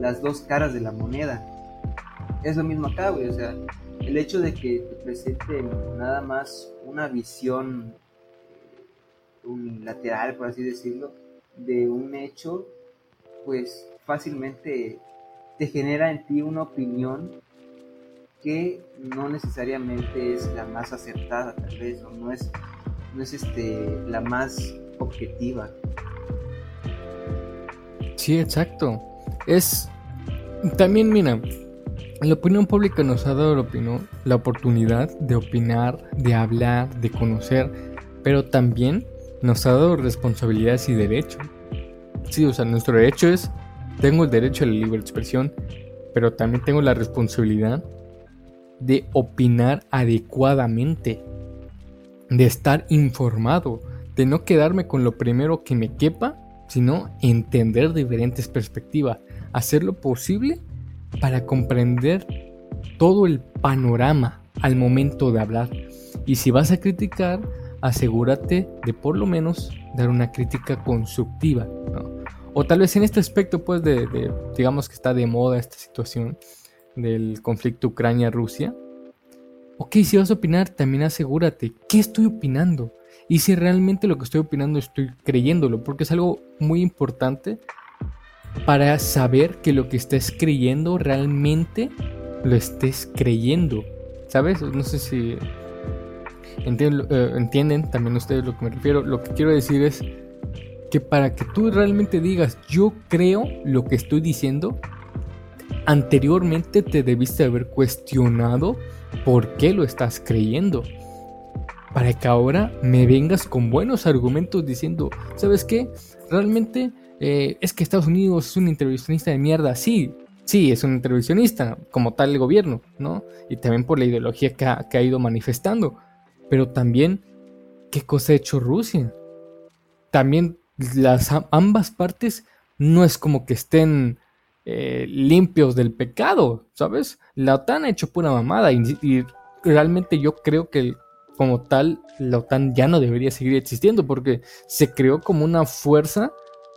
las, dos caras de la moneda. Es lo mismo acá, güey, o sea, el hecho de que te presenten nada más una visión eh, unilateral, por así decirlo, de un hecho, pues fácilmente te genera en ti una opinión que no necesariamente es la más acertada, tal vez, o no es no es este la más objetiva. Sí, exacto. Es también, mira, la opinión pública nos ha dado la, oportunidad de opinar, de hablar, de conocer, pero también nos ha dado responsabilidades y derechos. Sí, o sea, nuestro derecho es, tengo el derecho a la libre expresión, pero también tengo la responsabilidad de opinar adecuadamente de estar informado, de no quedarme con lo primero que me quepa, sino entender diferentes perspectivas, hacer lo posible para comprender todo el panorama al momento de hablar. Y si vas a criticar, asegúrate de por lo menos dar una crítica constructiva. O tal vez en este aspecto, pues, de, digamos que está de moda esta situación del conflicto Ucrania-Rusia, Ok, si vas a opinar, también asegúrate, ¿qué estoy opinando? Y si realmente lo que estoy opinando estoy creyéndolo, porque es algo muy importante para saber que lo que estés creyendo realmente lo estés creyendo. ¿Sabes? No sé si eh, entienden, también ustedes lo que me refiero. Lo que quiero decir es que para que tú realmente digas yo creo lo que estoy diciendo, anteriormente te debiste haber cuestionado por qué lo estás creyendo. Para que ahora me vengas con buenos argumentos diciendo, ¿sabes qué? Realmente eh, es que Estados Unidos es un intervencionista de mierda. Sí, sí, es un intervencionista, como tal el gobierno, ¿no? Y también por la ideología que ha, que ha ido manifestando. Pero también, ¿qué cosa ha hecho Rusia? También las ambas partes no es como que estén eh, limpios del pecado, ¿sabes? La OTAN ha hecho pura mamada y, realmente yo creo que como tal la OTAN ya no debería seguir existiendo porque se creó como una fuerza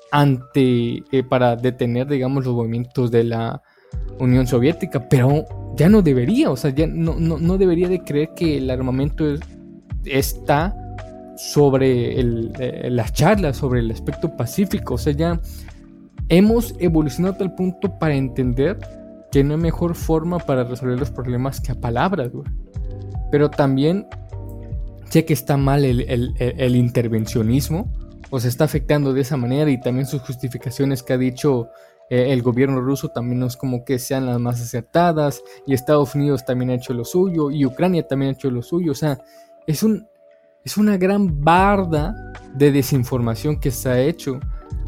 ante eh, para detener digamos los movimientos de la Unión Soviética, pero ya no debería, o sea, ya no, no, debería de creer que el armamento está sobre eh, las charlas, sobre el aspecto pacífico, o sea, ya hemos evolucionado a tal punto para entender que no hay mejor forma para resolver los problemas que a palabras, güey. Pero también sé que está mal el, intervencionismo, o se está afectando de esa manera y también sus justificaciones que ha dicho eh, el gobierno ruso también no es como que sean las más acertadas y Estados Unidos también ha hecho lo suyo y Ucrania también ha hecho lo suyo, o sea, es un es una gran barda de desinformación que se ha hecho.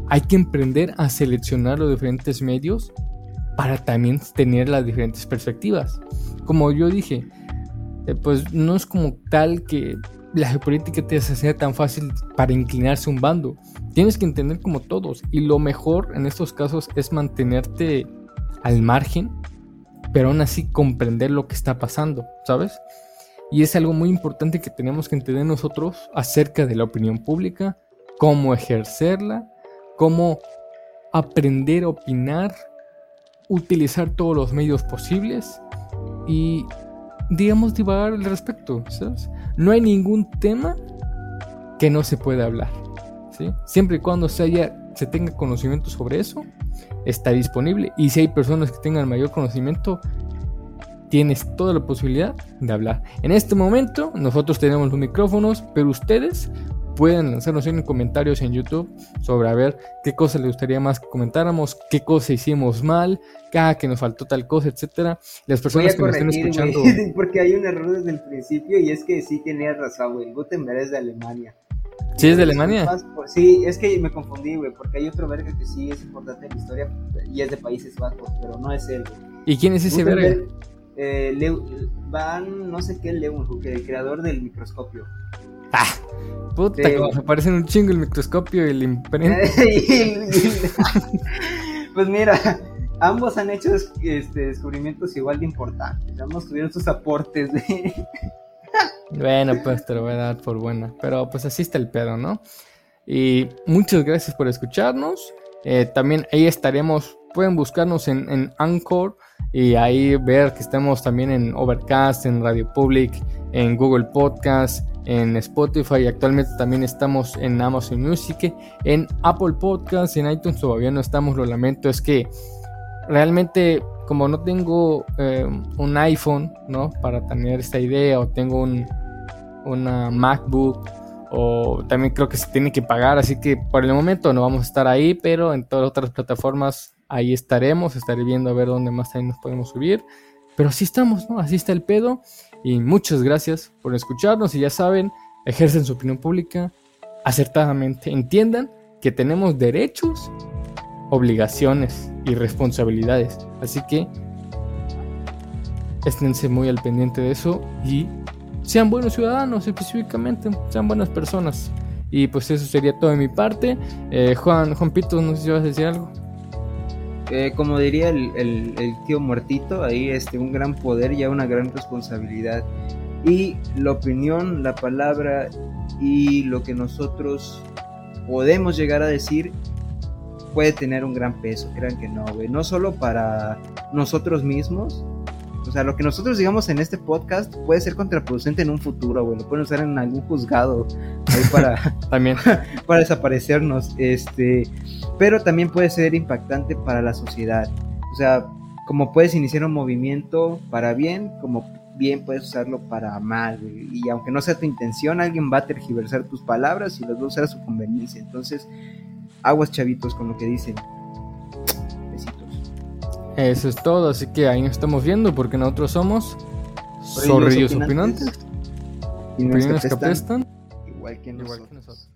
Hay que emprender a seleccionar los diferentes medios para también tener las diferentes perspectivas. Como yo dije, eh, pues no es como tal que la geopolítica te sea tan fácil para inclinarse un bando. Tienes que entender como todos. Y lo mejor en estos casos es mantenerte al margen, pero aún así comprender lo que está pasando, ¿sabes? Y es algo muy importante que tenemos que entender nosotros acerca de la opinión pública, cómo ejercerla, cómo aprender a opinar, utilizar todos los medios posibles y digamos, divagar al respecto, ¿sabes? No hay ningún tema que no se pueda hablar, ¿sí? Siempre y cuando se, haya, se tenga conocimiento sobre eso, está disponible. Y si hay personas que tengan mayor conocimiento, tienes toda la posibilidad de hablar. En este momento, nosotros tenemos los micrófonos, pero ustedes pueden lanzarnos en comentarios en YouTube sobre a ver qué cosa les gustaría más que comentáramos, qué cosa hicimos mal, cada que nos faltó tal cosa, etcétera. Las personas que me estén escuchando. porque hay un error desde el principio y es que sí tenía razón, güey. Gutenberg es de Alemania. ¿Sí es de Alemania? Sí, es que me confundí, güey, porque hay otro verga que sí es importante en la historia y es de Países Bajos, pero no es él, ¿Y quién es ese verga? Eh, Van, no sé qué, Leeuwenhoek, el creador del microscopio. Ah, puta, como se parecen un chingo el microscopio y el imprenta. pues mira, ambos han hecho este, descubrimientos igual de importantes. Ambos tuvieron sus aportes. bueno, pues te lo voy a dar por buena. Pero pues así está el pedo, ¿no? Y muchas gracias por escucharnos. Eh, también ahí estaremos. Pueden buscarnos en, en Anchor y ahí ver que estamos también en Overcast, en Radio Public, en Google Podcast en Spotify y actualmente también estamos en Amazon Music, en Apple Podcasts, en iTunes todavía no estamos, lo lamento, es que realmente como no tengo eh, un iPhone, ¿no? Para tener esta idea o tengo un, una MacBook o también creo que se tiene que pagar, así que por el momento no vamos a estar ahí, pero en todas las otras plataformas ahí estaremos, estaré viendo a ver dónde más también nos podemos subir. Pero así estamos, ¿no? Así está el pedo. Y muchas gracias por escucharnos y ya saben, ejercen su opinión pública acertadamente. Entiendan que tenemos derechos, obligaciones y responsabilidades. Así que esténse muy al pendiente de eso y sean buenos ciudadanos específicamente, sean buenas personas. Y pues eso sería todo de mi parte. Eh, Juan, Juan Pito, no sé si vas a decir algo como diría el, tío muertito, ahí este, un gran poder y una gran responsabilidad. Y la opinión, la palabra y lo que nosotros podemos llegar a decir puede tener un gran peso, crean que no, güey. No solo para nosotros mismos, sea, lo que nosotros digamos en este podcast puede ser contraproducente en un futuro, güey. Lo pueden usar en algún juzgado ahí para, también. para desaparecernos. Este, pero también puede ser impactante para la sociedad. O sea, como puedes iniciar un movimiento para bien, como bien puedes usarlo para mal. Güey. Y aunque no sea tu intención, alguien va a tergiversar tus palabras y las va a usar a su conveniencia. Entonces, aguas chavitos con lo que dicen. Eso es todo, así que ahí nos estamos viendo porque nosotros somos zorrillos opinantes. Y opiniones que apestan. Igual que nosotros. Igual que nosotros.